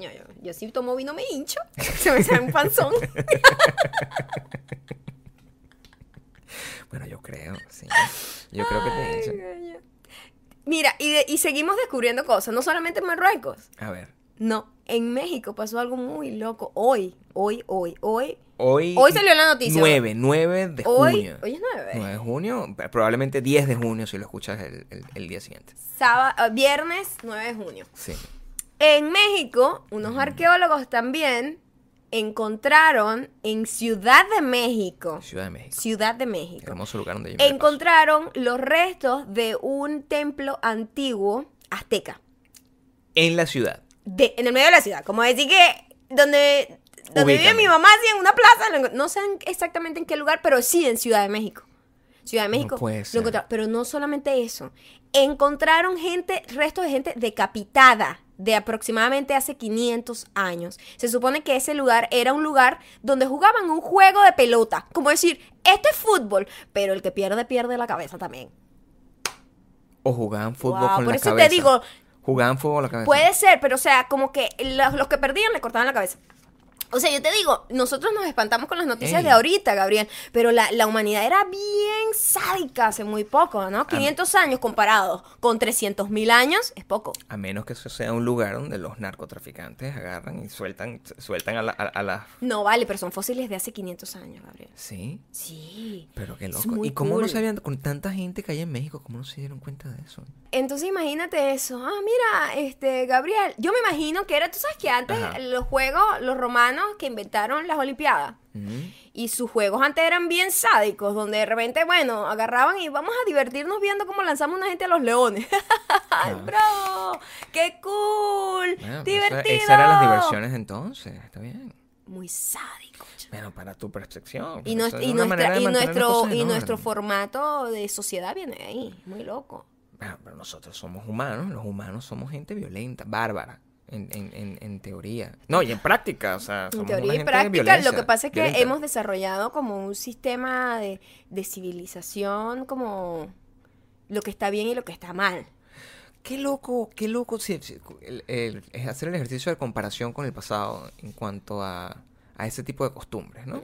Yo, yo si tomo vino me hincho. [LAUGHS] Se me sale un panzón. [LAUGHS] Bueno, yo creo, sí. Yo creo que te Ay, coño. Mira, y, de- y seguimos descubriendo cosas, no solamente en Marruecos. A ver. No, en México pasó algo muy loco. Hoy, hoy, hoy, hoy. Hoy. Hoy salió la noticia. 9, 9 de Hoy, junio. hoy es 9. 9 de junio. Probablemente 10 de junio si lo escuchas el, el- el día siguiente. Sábado, ah, viernes 9 de junio. Sí. En México, unos arqueólogos también encontraron en Ciudad de México. Ciudad de México. Ciudad de México. Hermoso lugar donde yo me la paso. encontraron los restos de un templo antiguo azteca. En la ciudad. De, en el medio de la ciudad. Como decir que donde, donde vive mi mamá, sí, en una plaza. no sé en- exactamente en qué lugar, pero sí en Ciudad de México. Ciudad de México. puede lo encontraron. Pero no solamente eso. Encontraron gente, restos de gente decapitada de aproximadamente hace 500 años. Se supone que ese lugar era un lugar donde jugaban un juego de pelota. Como decir, esto es fútbol, pero el que pierde, pierde la cabeza también. O jugaban fútbol Wow, con por la eso te digo, Jugaban fútbol con la cabeza. Puede ser, pero o sea, como que los, los que perdían le cortaban la cabeza. O sea, yo te digo, nosotros nos espantamos con las noticias Ey. de ahorita, Gabriel, pero la, la humanidad era bien sádica hace muy poco, ¿no? 500 años comparados con 300 mil años es poco. A menos que eso sea un lugar donde los narcotraficantes agarran y sueltan, sueltan a, la, a, a las... No vale, pero son fósiles de hace 500 años, Gabriel. Sí, Sí. pero qué loco. ¿Y cómo no cool. sabían, con tanta gente que hay en México, cómo no se dieron cuenta de eso? entonces imagínate eso. Ah, mira, este, Gabriel, yo me imagino que era, tú sabes que antes Ajá. los juegos, los romanos que inventaron las Olimpiadas, y sus juegos antes eran bien sádicos, donde de repente, bueno, agarraban y vamos a divertirnos viendo cómo lanzamos una gente a los leones. [LAUGHS] ¡Ay, ¡Bravo! ¡Qué cool! Bueno, ¡Divertido! esa- esas eran las diversiones entonces, está bien. Muy sádico. Bueno, para tu percepción. Y, nuestra, nuestro, y nuestro formato de sociedad viene ahí. Muy loco. Bueno, pero nosotros somos humanos, los humanos somos gente violenta, bárbara, en, en, en, en teoría. No, y en práctica, o sea, En teoría y práctica, lo que pasa es que violenta. hemos desarrollado como un sistema de, de civilización, como lo que está bien y lo que está mal. Qué loco, qué loco si- si- el- el- es hacer el ejercicio de comparación con el pasado en cuanto a, a ese tipo de costumbres, ¿no?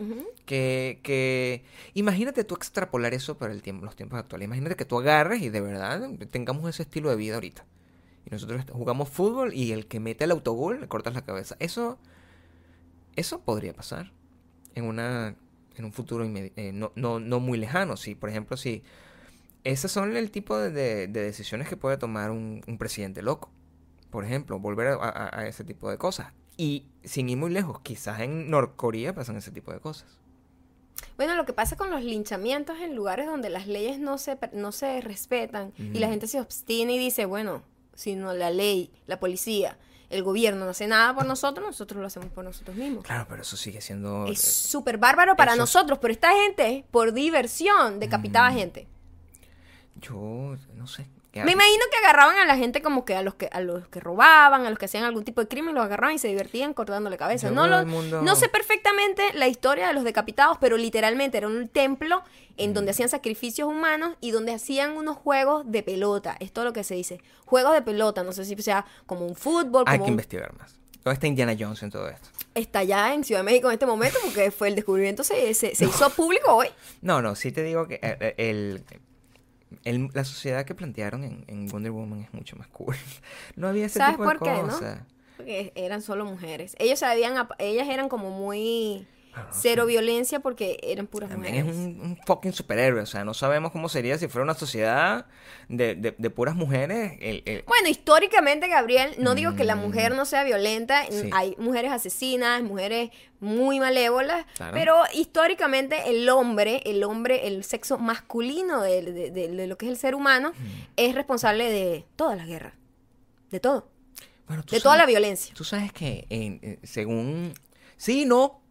Que, que imagínate tú extrapolar eso para el tiempo, los tiempos actuales. Imagínate que tú agarres y de verdad tengamos ese estilo de vida ahorita. Nosotros jugamos fútbol y el que mete el autogol le cortas la cabeza. Eso, eso podría pasar en una en un futuro eh, no, no, no muy lejano. Si, por ejemplo, si esos son el tipo de, de- de decisiones que puede tomar un, un presidente loco. Por ejemplo, volver a, a- a ese tipo de cosas. Y sin ir muy lejos, quizás en Norcorea pasan ese tipo de cosas. Bueno, lo que pasa con los linchamientos en lugares donde las leyes no se, no se respetan y la gente se obstina y dice, bueno, si no la ley, la policía, el gobierno no hace nada por nosotros, nosotros lo hacemos por nosotros mismos. Claro, pero eso sigue siendo... Es eh, súper bárbaro para eso nosotros, pero esta gente, por diversión, decapitaba Mm. gente. yo no sé. ¿Qué Me imagino que agarraban a la gente como que a los que a los que robaban, a los que hacían algún tipo de crimen, los agarraban y se divertían cortándole cabeza. Yo No, lo- mundo- no sé perfectamente la historia de los decapitados, pero literalmente era un templo en donde hacían sacrificios humanos y donde hacían unos juegos de pelota. Es todo lo que se dice. Juegos de pelota, no sé si sea como un fútbol, Hay como que un- investigar más. ¿Dónde está Indiana Jones en todo esto? está allá en Ciudad de México en este momento porque fue el descubrimiento se, se, se hizo público hoy. [LAUGHS] No, no, sí te digo que eh, eh, el, el- la sociedad que plantearon en, en Wonder Woman es mucho más cool. [LAUGHS] No había ese ¿Sabes tipo de por qué, no? Porque eran solo mujeres. Ellos sabían, ellas eran como muy Ah, cero sé. viencia porque eran puras También es mujeres. un, un fucking superhéroe. O sea, no sabemos cómo sería si fuera una sociedad de, de, de puras mujeres. El, el- Bueno, históricamente, Gabriel, no digo que la Mm. mujer no sea violenta, Sí. hay mujeres asesinas, mujeres muy malévolas, Claro. pero históricamente el hombre, el hombre, el sexo masculino de, de- lo que es el ser humano, es responsable de toda la guerra, de todo, bueno, de toda la violencia. Tú sabes que en- eh, según... Sí, no.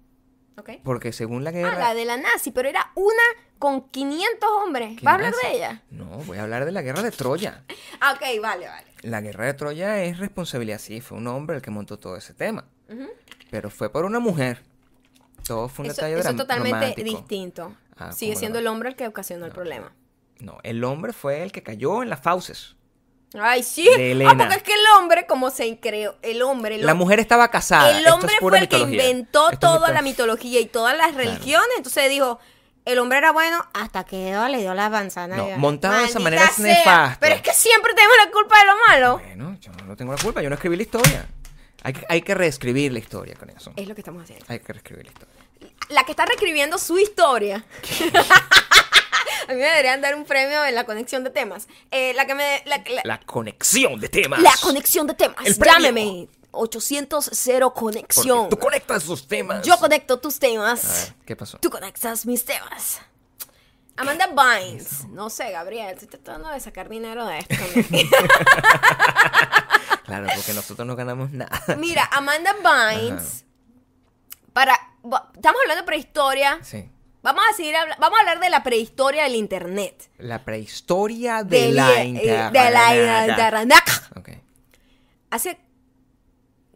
Porque según la Ah, guerra... la de la nazi, pero era una con 500 hombres. ¿Qué ¿Vas a hablar nazi? de ella? No, voy a hablar de la guerra de Troya. [LAUGHS] Ah, ok, vale, vale. La guerra de Troya es responsabilidad, sí, fue un hombre el que montó todo ese tema. Pero fue por una mujer. Todo fue un Eso, detalle eso es dram- totalmente distinto. Ah, Sigue ¿cómo siendo el hombre el que ocasionó el problema. No, el hombre fue el que cayó en las fauces. Ay, sí. De Ah, porque es que el hombre, como se creó, el hombre, el La mujer estaba casada. El Esto es hombre pura fue el que inventó Esto es toda mito- la mitología y todas las religiones. Entonces dijo, el hombre era bueno hasta que Eva le dio la manzana. No, montado de esa manera es nefasto. Pero es que siempre tenemos la culpa de lo malo. Bueno, yo no tengo la culpa, yo no escribí la historia. Hay que, hay que reescribir la historia con eso. Es lo que estamos haciendo. Hay que reescribir la historia. La que está reescribiendo su historia. A mí me deberían dar un premio en la conexión de temas. Eh, la que me... La, la- La conexión de temas. la conexión de temas. El. Llámeme. 800 Porque conexión. Tú conectas esos temas. Yo conecto tus A temas. ver, ¿qué pasó? Tú conectas mis temas. Amanda Bynes. No sé, Gabriel. Estoy tratando de sacar dinero de esto. [LAUGHS] [LAUGHS] Claro, porque nosotros no ganamos nada. Mira, Amanda Bynes. Para. Estamos hablando de prehistoria. Sí. Vamos a seguir Vamos a hablar de la prehistoria del internet. La prehistoria de, Del- la eh, internet. De la internet. Ok. Hace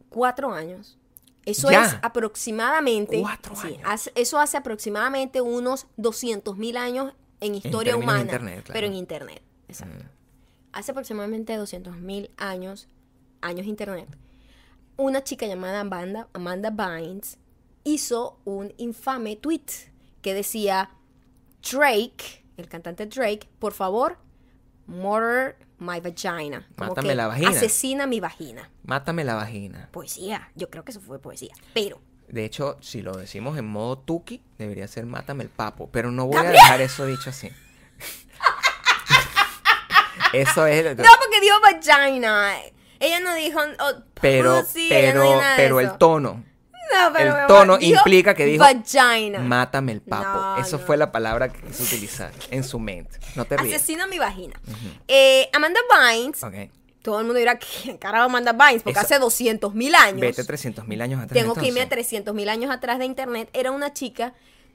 cuatro años. Eso Ya. es aproximadamente. Cuatro sí, años. hace- eso hace aproximadamente unos 200 mil años en historia de humana. internet, claro. Pero en internet. Exacto. Mm. Hace aproximadamente 200 mil años, años internet, una chica llamada Amanda, Amanda Bynes hizo un infame tweet que decía: Drake, el cantante Drake, por favor, murder my vagina. Como Mátame que la vagina. Asesina mi vagina. Mátame la vagina. Poesía, yo creo que eso fue poesía. Pero, De hecho, si lo decimos en modo tuki, debería ser mátame el papo. Pero no voy a dejar eso dicho así. [LAUGHS] Eso es. No, porque dijo vagina. Ella no dijo. oh, Pero, no pero, pero el tono. No, pero el tono dijo implica que dijo, Vagina. Mátame el papo. No, Eso no. fue la palabra que quiso utilizar en su mente. No te rías. Asesina mi vagina. Eh, Amanda Bynes. Ok. Todo el mundo dirá que carajo Amanda Bynes, porque Eso- hace 200 mil años. Vete 300 mil años atrás. Tengo que irme a entonces. 300 mil años atrás de internet. Era una chica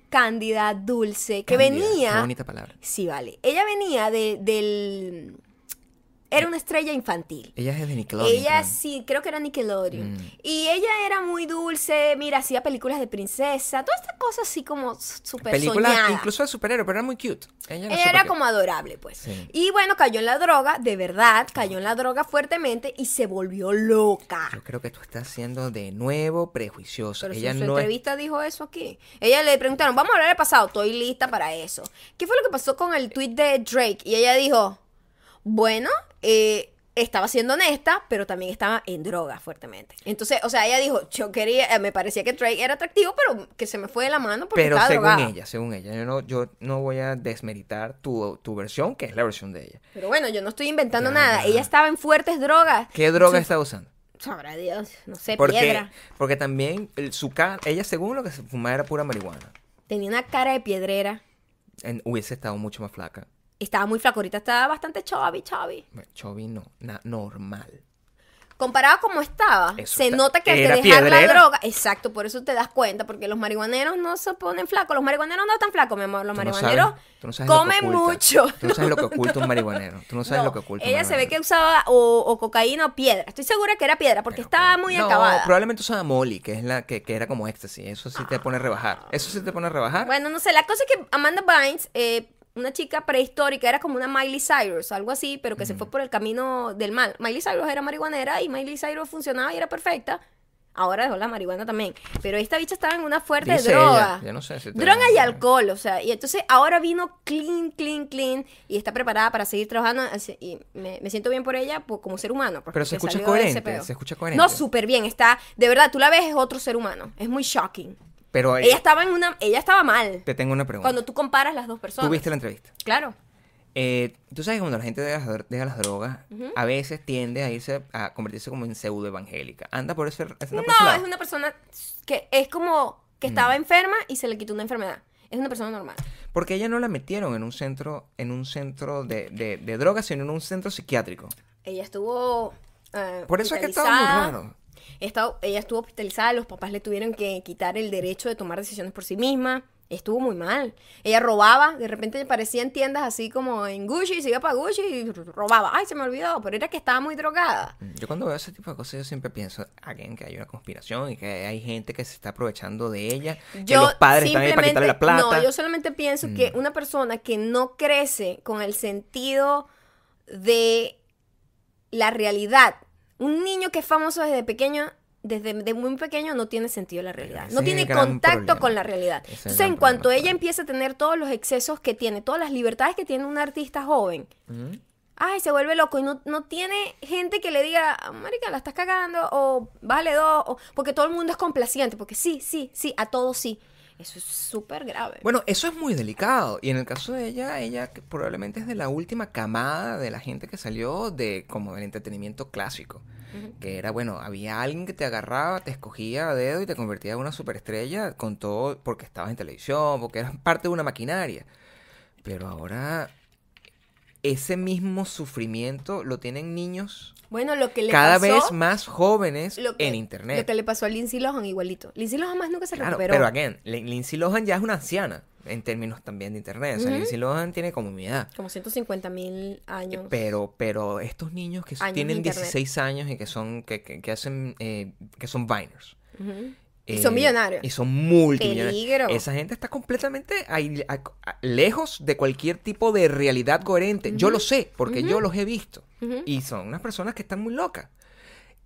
cándida, dulce, que Cándida, venía. Qué bonita palabra. Sí, vale. Ella venía de, del. Era una estrella infantil. Ella es de Nickelodeon. Ella creo. sí, creo que era Nickelodeon. Mm. Y ella era muy dulce, mira, hacía películas de princesa, todas estas cosas así como súper Películas incluso de superhéroe, pero era muy cute. Ella era, cute. como adorable, pues. Sí. Y bueno, cayó en la droga, de verdad, cayó en la droga fuertemente y se volvió loca. Yo creo que tú estás siendo de nuevo prejuiciosa. Pero si Ella en su no es entrevista dijo eso aquí. Ella le preguntaron, vamos a hablar del pasado, estoy lista para eso. ¿Qué fue lo que pasó con el tweet de Drake? Y ella dijo, bueno, eh, estaba siendo honesta, pero también estaba en droga fuertemente. Entonces, o sea, ella dijo, yo quería, eh, me parecía que Drake era atractivo, pero que se me fue de la mano porque Pero estaba según drogada. ella, según ella, yo no, yo no voy a desmeritar tu, tu versión, que es la versión de ella. Pero bueno, yo no estoy inventando nada. Ella estaba en fuertes drogas. ¿Qué droga Sí, está usando? Sabrá Dios, no sé, Porque, piedra. porque también el- su cara, ella según lo que se fumaba era pura marihuana. Tenía una cara de piedrera. En- hubiese estado mucho más flaca. Estaba muy flaco, ahorita estaba bastante chubby, chubby. Bueno, Chovy no, na- normal. Comparado a como estaba, Eso se está- nota que al dejar la droga, exacto, por eso te das cuenta, porque los marihuaneros no se ponen flacos, los marihuaneros no están flacos, mi amor, los Tú marihuaneros no sabes comen mucho. Tú no sabes lo que [LAUGHS] oculta un marihuanero. Tú no sabes lo que oculta un ella se ve que usaba o, o cocaína o piedra. Estoy segura que era piedra porque estaba muy no, acabada. probablemente usaba Molly, que es la que, que era como éxtasis. Eso sí te pone a rebajar. Eso sí te pone a rebajar. Bueno, no sé, la cosa es que Amanda Bynes, eh, una chica prehistórica, era como una Miley Cyrus, algo así, pero que se fue por el camino del mal. Miley Cyrus era marihuanera y Miley Cyrus funcionaba y era perfecta. Ahora dejó la marihuana también. Pero esta bicha estaba en una fuerte Dice droga. ella, yo no sé si droga y alcohol, o sea. Y entonces ahora vino clean, clean, clean. Y está preparada para seguir trabajando. Y me, me siento bien por ella pues, como ser humano. Pero se escucha coherente, se escucha coherente. No, súper bien. Está, de verdad, tú la ves, es otro ser humano. Es muy shocking. Pero Ella estaba en una, ella estaba mal. te tengo una pregunta. Cuando tú comparas las dos personas. ¿Tú viste la entrevista? Claro. Eh, tú sabes que cuando la gente deja, las dro- deja las drogas, a veces tiende a irse a convertirse como en pseudo evangélica. Anda por ese, ese No, es una persona que es como que Mm. estaba enferma y se le quitó una enfermedad. Es una persona normal. Porque ella no la metieron en un centro, en un centro de, de, de drogas, sino en un centro psiquiátrico. Ella estuvo. eh, Por eso es que estaba muy raro. Esta- ella estuvo hospitalizada, los papás le tuvieron que quitar el derecho de tomar decisiones por sí misma. Estuvo muy mal. Ella robaba, de repente aparecía en tiendas así como en Gucci, se iba para Gucci y robaba. Ay, se me olvidó, pero era que estaba muy drogada. Yo cuando veo ese tipo de cosas, yo siempre pienso, again, que hay una conspiración y que hay gente que se está aprovechando de ella, que Yo los padres están ahí para quitarle la plata. No, yo solamente pienso que una persona que no crece con el sentido de la realidad, un niño que es famoso desde pequeño, desde de muy pequeño no tiene sentido la realidad, ese no tiene contacto problema. con la realidad. Ese Entonces, en cuanto problema, ella empieza a tener todos los excesos que tiene, todas las libertades que tiene un artista joven, ay, se vuelve loco y no, no tiene gente que le diga, marica, la estás cagando, o vale dos, o, porque todo el mundo es complaciente, porque sí, sí, sí, a todos sí. Eso es súper grave. Bueno, eso es muy delicado. Y en el caso de ella, ella probablemente es de la última camada de la gente que salió de como del entretenimiento clásico. Que era, bueno, había alguien que te agarraba, te escogía a dedo y te convertía en una superestrella con todo, porque estabas en televisión, porque eras parte de una maquinaria. Pero ahora ese mismo sufrimiento lo tienen niños Bueno, lo que le cada pasó, vez más jóvenes lo que- en Lo internet. que le pasó a Lindsay Lohan igualito. Lindsay Lohan más nunca se Claro, recuperó. pero again, Lin- Lindsay Lohan ya es una anciana en términos también de internet. O sea. Lindsay Lohan tiene como mi edad. Como 150 mil años. Pero, pero estos niños que Años tienen de internet. 16 años y que son, que, que, que hacen, eh, que son Viners. Y eh, son millonarios. Y son multimillonarios. Peligro. Esa gente está completamente ahí- a- a- lejos de cualquier tipo de realidad coherente. Yo lo sé, porque yo los he visto. Y son unas personas que están muy locas.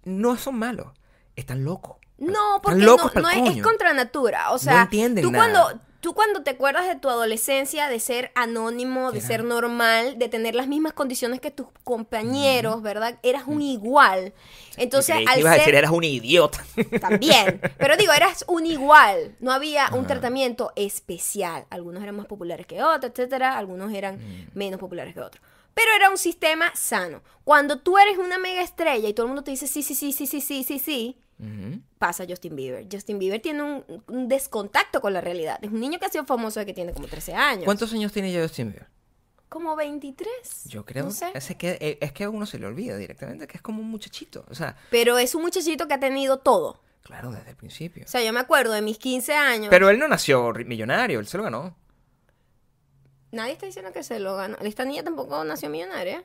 No son malos, están locos. No, Están porque locos no, no es, es contra natura. O sea, entienden tú nada. cuando tú cuando te acuerdas de tu adolescencia, de ser anónimo, de ser normal, de tener las mismas condiciones que tus compañeros, ¿verdad? Eras un igual. Entonces, al ibas a decir, ser eras un idiota. también, pero digo, eras un igual, no había un tratamiento especial. Algunos eran más populares que otros, etcétera, algunos eran Mm. menos populares que otros. Pero era un sistema sano. Cuando tú eres una mega estrella y todo el mundo te dice sí, sí, sí, sí, sí, sí, sí, sí, Pasa Justin Bieber. Justin Bieber tiene un, un descontacto con la realidad. Es un niño que ha sido famoso desde que tiene como 13 años. ¿Cuántos años tiene ya Justin Bieber? Como 23. Yo creo No sé. es, que, eh, es que a uno se le olvida directamente que es como un muchachito. O sea, Pero es un muchachito que ha tenido todo. claro, desde el principio. O sea, yo me acuerdo de mis 15 años. Pero él no nació ri- millonario, él se lo ganó. Nadie está diciendo que se lo ganó. Esta niña tampoco nació millonaria.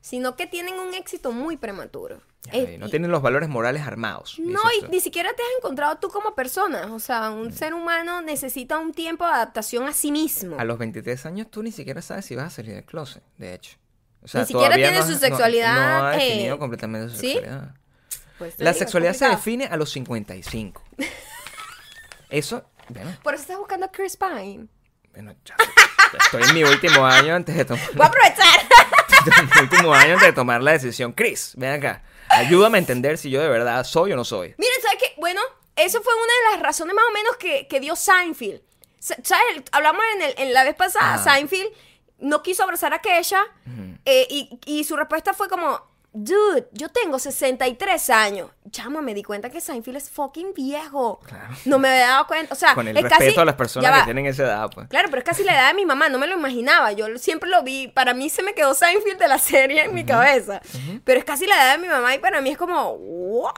Sino que tienen un éxito muy prematuro. Ay, Eh, no y- tienen los valores morales armados. No, y ni siquiera te has encontrado tú como persona. O sea, un ser humano necesita un tiempo de adaptación a sí mismo. A los 23 años tú ni siquiera sabes si vas a salir del closet, de hecho. O sea, Ni siquiera tiene no su has- no- sexualidad, No, ha eh, definido completamente su ¿sí? sexualidad. Pues te La digo, sexualidad se define a los 55. [LAUGHS] Eso, bueno, Por eso estás buscando a Chris Pine. bueno, ya, ya estoy en mi último año antes de tomar Voy a aprovechar. [LAUGHS] en mi último año antes de tomar la decisión. Chris, ven acá. Ayúdame a entender si yo de verdad soy o no soy. Miren, ¿sabes qué? Bueno, eso fue una de las razones más o menos que, que dio Seinfeld. Sa- ¿Sabes? Hablamos en, el- en la vez pasada, Ah. Seinfeld no quiso abrazar a Kesha eh, y, y su respuesta fue como, dude, yo tengo 63 años. Chamo, me di cuenta que Seinfeld es fucking viejo. Claro. No me había dado cuenta. O sea, Con el es respeto casi- a las personas que tienen esa edad, pues. Claro, pero es casi la edad de mi mamá, no me lo imaginaba. Yo siempre lo vi, para mí se me quedó Seinfeld de la serie en mi cabeza. Pero es casi la edad de mi mamá y para mí es como, wow,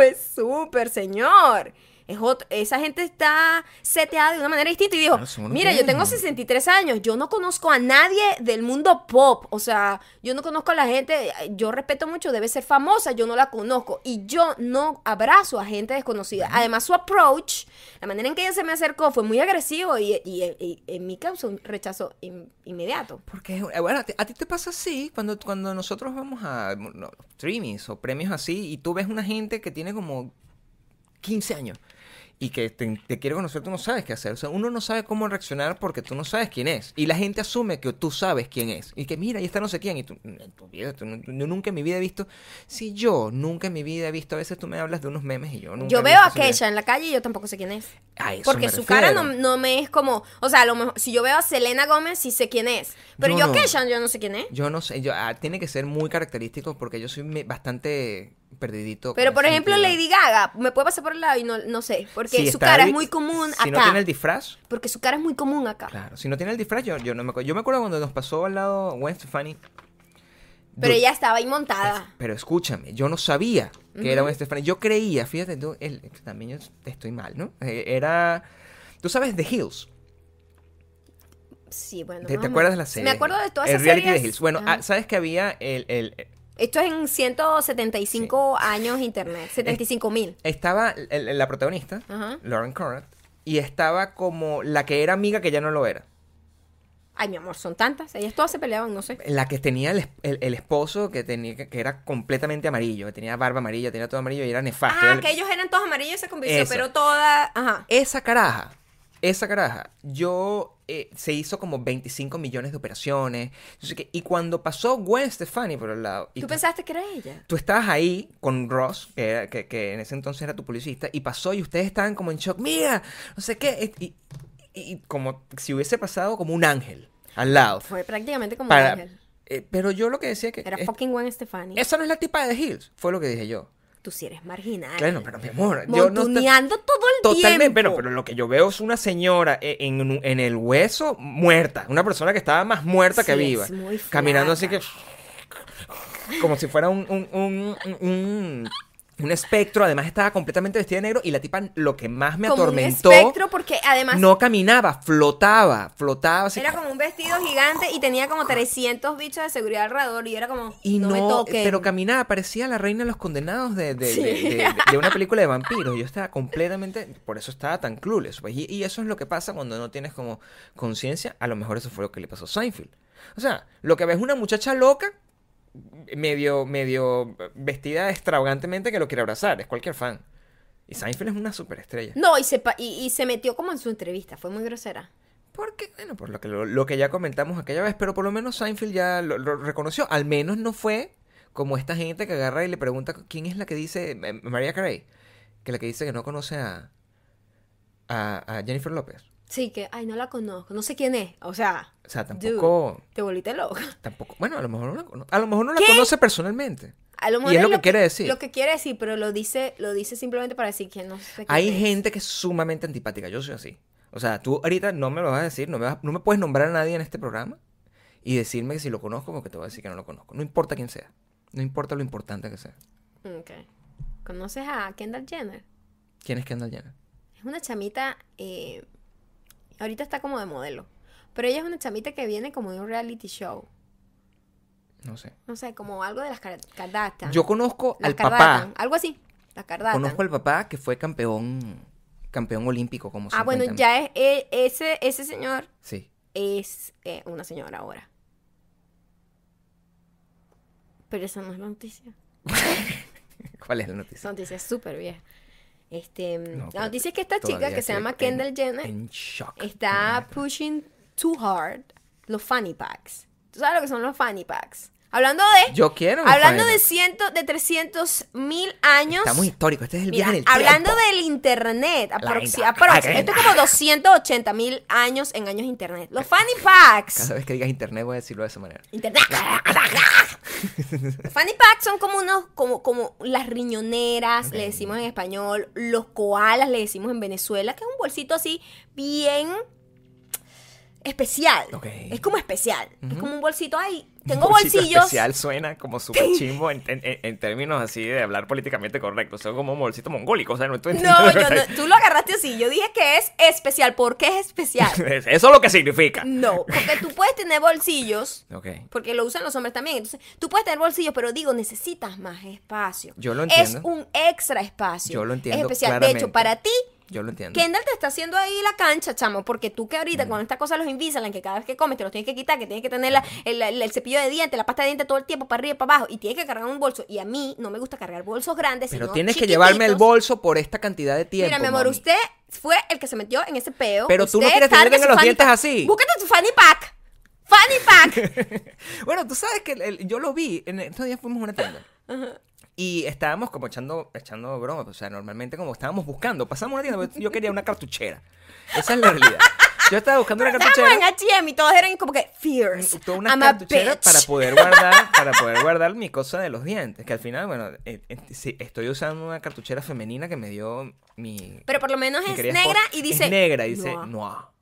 [LAUGHS] es súper señor. Es otro- esa gente está seteada de una manera distinta y dijo, Claro, unos mira, yo tengo viejos". 63 años, yo no conozco a nadie del mundo pop, o sea, yo no conozco a la gente, yo respeto mucho, debe ser famosa, yo no la conozco y yo no abrazo a gente desconocida. Además, su approach, la manera en que ella se me acercó fue muy agresivo y, y- y en mí causó un rechazo in- inmediato. Porque, eh, bueno, a ti, a ti te pasa así cuando, cuando nosotros vamos a no, streamings o premios así y tú ves una gente que tiene como 15 años y que te, te quiere conocer, tú no sabes qué hacer. O sea, uno no sabe cómo reaccionar porque tú no sabes quién es. Y la gente asume que tú sabes quién es. Y que mira, ahí está no sé quién. Y tú, en tu vida, tú yo nunca en mi vida he visto. Si yo nunca en mi vida he visto, a veces tú me hablas de unos memes y yo nunca. Yo veo a. Keisha en la calle y yo tampoco sé quién es. A eso Porque me su cara no, no me es como, o sea, a lo mejor, si yo veo a Selena Gómez, sí sé quién es. Pero Yo yo, a no. Keisha, yo no sé quién es. Yo no sé, yo, ah, tiene que ser muy característico porque yo soy bastante perdidito. Pero por ejemplo, sentido. Lady Gaga, me puede pasar por el lado y no, no sé, porque Si su cara es muy común Si acá. no tiene el disfraz, Porque su cara es muy común acá. claro. Si no tiene el disfraz, yo, yo no me acuerdo. Yo me acuerdo cuando nos pasó al lado Gwen Stefani. Pero Dude, ella estaba ahí montada. Pero escúchame, yo no sabía que era Gwen Stefani. Yo creía, fíjate, tú, el- también yo estoy mal, ¿no? Eh, era. Tú sabes The Hills. Sí, bueno. ¿Te, acuerdas de la serie? Me acuerdo de todas El esas reality series. de Hills. Bueno, ah, ¿sabes que había el, el- Esto es en 175 años internet. 75 mil. estaba el- la protagonista, Ajá. Lauren Conrad, y estaba como la que era amiga que ya no lo era. Ay, mi amor, son tantas. Ellas todas se peleaban, no sé. La que tenía el, es- el- el esposo que tenía que, que era completamente amarillo, que tenía barba amarilla, tenía todo amarillo y era nefasto. Ah, Era- que ellos eran todos amarillos y se convirtió, Eso. pero toda. Ajá. Esa caraja, esa caraja, yo eh, se hizo como 25 millones de operaciones. y cuando pasó Gwen Stefani por el lado, y ¿Tú tú, pensaste que era ella? tú estabas ahí con Ross, que, era- que, que en ese entonces era tu policista, y pasó y ustedes estaban como en shock, mira, no sé qué, y, y- y como si hubiese pasado como un ángel al lado. Fue prácticamente como Para- un ángel. eh, pero yo lo que decía que... Era es- fucking Gwen Stefani. esa no es la tipa de The Hills, fue lo que dije yo. Tú sí eres marginal. Claro, pero mi amor, yo no... todo el Totalmente, tiempo. pero, pero lo que yo veo es una señora e- en, en el hueso muerta. Una persona que estaba más muerta que viva. Caminando así que. Como si fuera un, un, un, un- un espectro. Además, estaba completamente vestida de negro. Y la tipa, lo que más me como atormentó. un espectro porque además No caminaba, flotaba, flotaba. Así, era como un vestido gigante y tenía como 300 bichos de seguridad alrededor y era como y no, no, me toquen. pero caminaba, parecía la reina de los condenados de, de, Sí. de- de- de una [LAUGHS] película de vampiros. Yo estaba completamente, por eso estaba tan clueless. pues, y, y eso es lo que pasa cuando no tienes como conciencia. A lo mejor eso fue lo que le pasó a Seinfeld. O sea, lo que ves es una muchacha loca, medio, medio vestida extravagantemente que lo quiere abrazar. Es cualquier fan. Y Seinfeld es una superestrella. No, y se, y, y se metió como en su entrevista, fue muy grosera. Porque, bueno, por lo que, lo, lo que ya comentamos aquella vez, pero por lo menos Seinfeld ya lo, lo reconoció. Al menos no fue como esta gente que agarra y le pregunta quién es la que dice, eh, María Carey, que la que dice que no conoce a, a, a Jennifer López. Sí, que, ay, no la conozco, no sé quién es. O sea, O sea, dude, tampoco... te volviste loca. [LAUGHS] tampoco bueno, a lo mejor no la, a lo mejor no la ¿Qué? conoce personalmente. A lo Y es lo que quiere decir. Lo que quiere decir, pero lo dice, lo dice simplemente para decir que no sé quién Hay es. gente que es sumamente antipática. Yo soy así. O sea, tú ahorita no me lo vas a decir, no me, vas- no me puedes nombrar a nadie en este programa y decirme que si lo conozco porque te voy a decir que no lo conozco. No importa quién sea. No importa lo importante que sea. Ok. ¿Conoces a Kendall Jenner? ¿Quién es Kendall Jenner? Es una chamita, eh, ahorita está como de modelo, pero ella es una chamita que viene como de un reality show. No sé. No sé, como algo de las Kar- Kardashian. Yo conozco Las al Kardashian, papá. Algo así. Las Kardashian. Conozco al papá que fue campeón campeón olímpico como Ah, bueno, 50. ya es, eh, ese, ese señor Sí. es eh, una señora ahora. Pero esa no es la noticia. [LAUGHS] ¿Cuál es la noticia? noticia es súper vieja. Este, No, la noticia es que esta chica que se llama en- Kendall Jenner En shock. está pushing too hard los fanny packs. ¿Tú sabes lo que son los fanny packs? Hablando de... Yo quiero. hablando de cientos, de 300 mil años. Estamos históricos. Este es el Mira, viaje en el hablando tiempo. del internet, aproxi- inter- aprox, la esto es como 280 mil años en años internet. Los fanny packs. Cada vez que digas internet voy a decirlo de esa manera. Internet. Los fanny packs son como unos, como, como las riñoneras, le decimos en español, los koalas le decimos en Venezuela, que es un bolsito así bien especial. Es como especial. Es como un bolsito ahí. Tengo Bolsito bolsillos. especial suena como súper chimbo en, en- términos así de hablar políticamente correcto. Son como un bolsito mongólico. O sea, no estoy No, yo no, tú lo agarraste así. Yo dije que es especial. ¿Por qué es especial? [LAUGHS] Eso es lo que significa. No, porque tú puedes tener bolsillos, porque lo usan los hombres también. Entonces, tú puedes tener bolsillos, pero digo, necesitas más espacio. Yo lo Es entiendo. un extra espacio. Yo lo entiendo Es especial. De hecho, para ti, Yo lo entiendo. Kendall te está haciendo ahí la cancha, chamo, porque tú que Mm. ahorita con esta cosa los Invisalign, que cada vez que comes te los tienes que quitar, que tienes que tener la- el, el- cepillo de dientes, la pasta de dientes todo el tiempo para arriba y para abajo, y tienes que cargar un bolso. Y a mí no me gusta cargar bolsos grandes, Pero sino tienes que llevarme el bolso por esta cantidad de tiempo. Mira, mi amor, mami. usted fue el que se metió en ese peo. Pero tú no quieres tenga su los dientes pack. así. Búscate tu fanny pack. Fanny pack. [LAUGHS] Bueno, tú sabes que el- el- yo lo vi. En estos días fuimos a una tienda. Y estábamos como echando, echando broma. O sea, normalmente como estábamos buscando. Pasamos una tienda. Yo quería una cartuchera. Esa es la realidad. Yo estaba buscando una Estábamos en cartuchera. H&M y todos eran como que fierce. Toda una I'm a cartuchera bitch. para poder guardar para poder guardar mi cosa de los dientes que al final bueno eh, eh, sí, estoy usando una cartuchera femenina que me dio mi Pero por lo menos es negra y dice... Es negra y dice "No". no.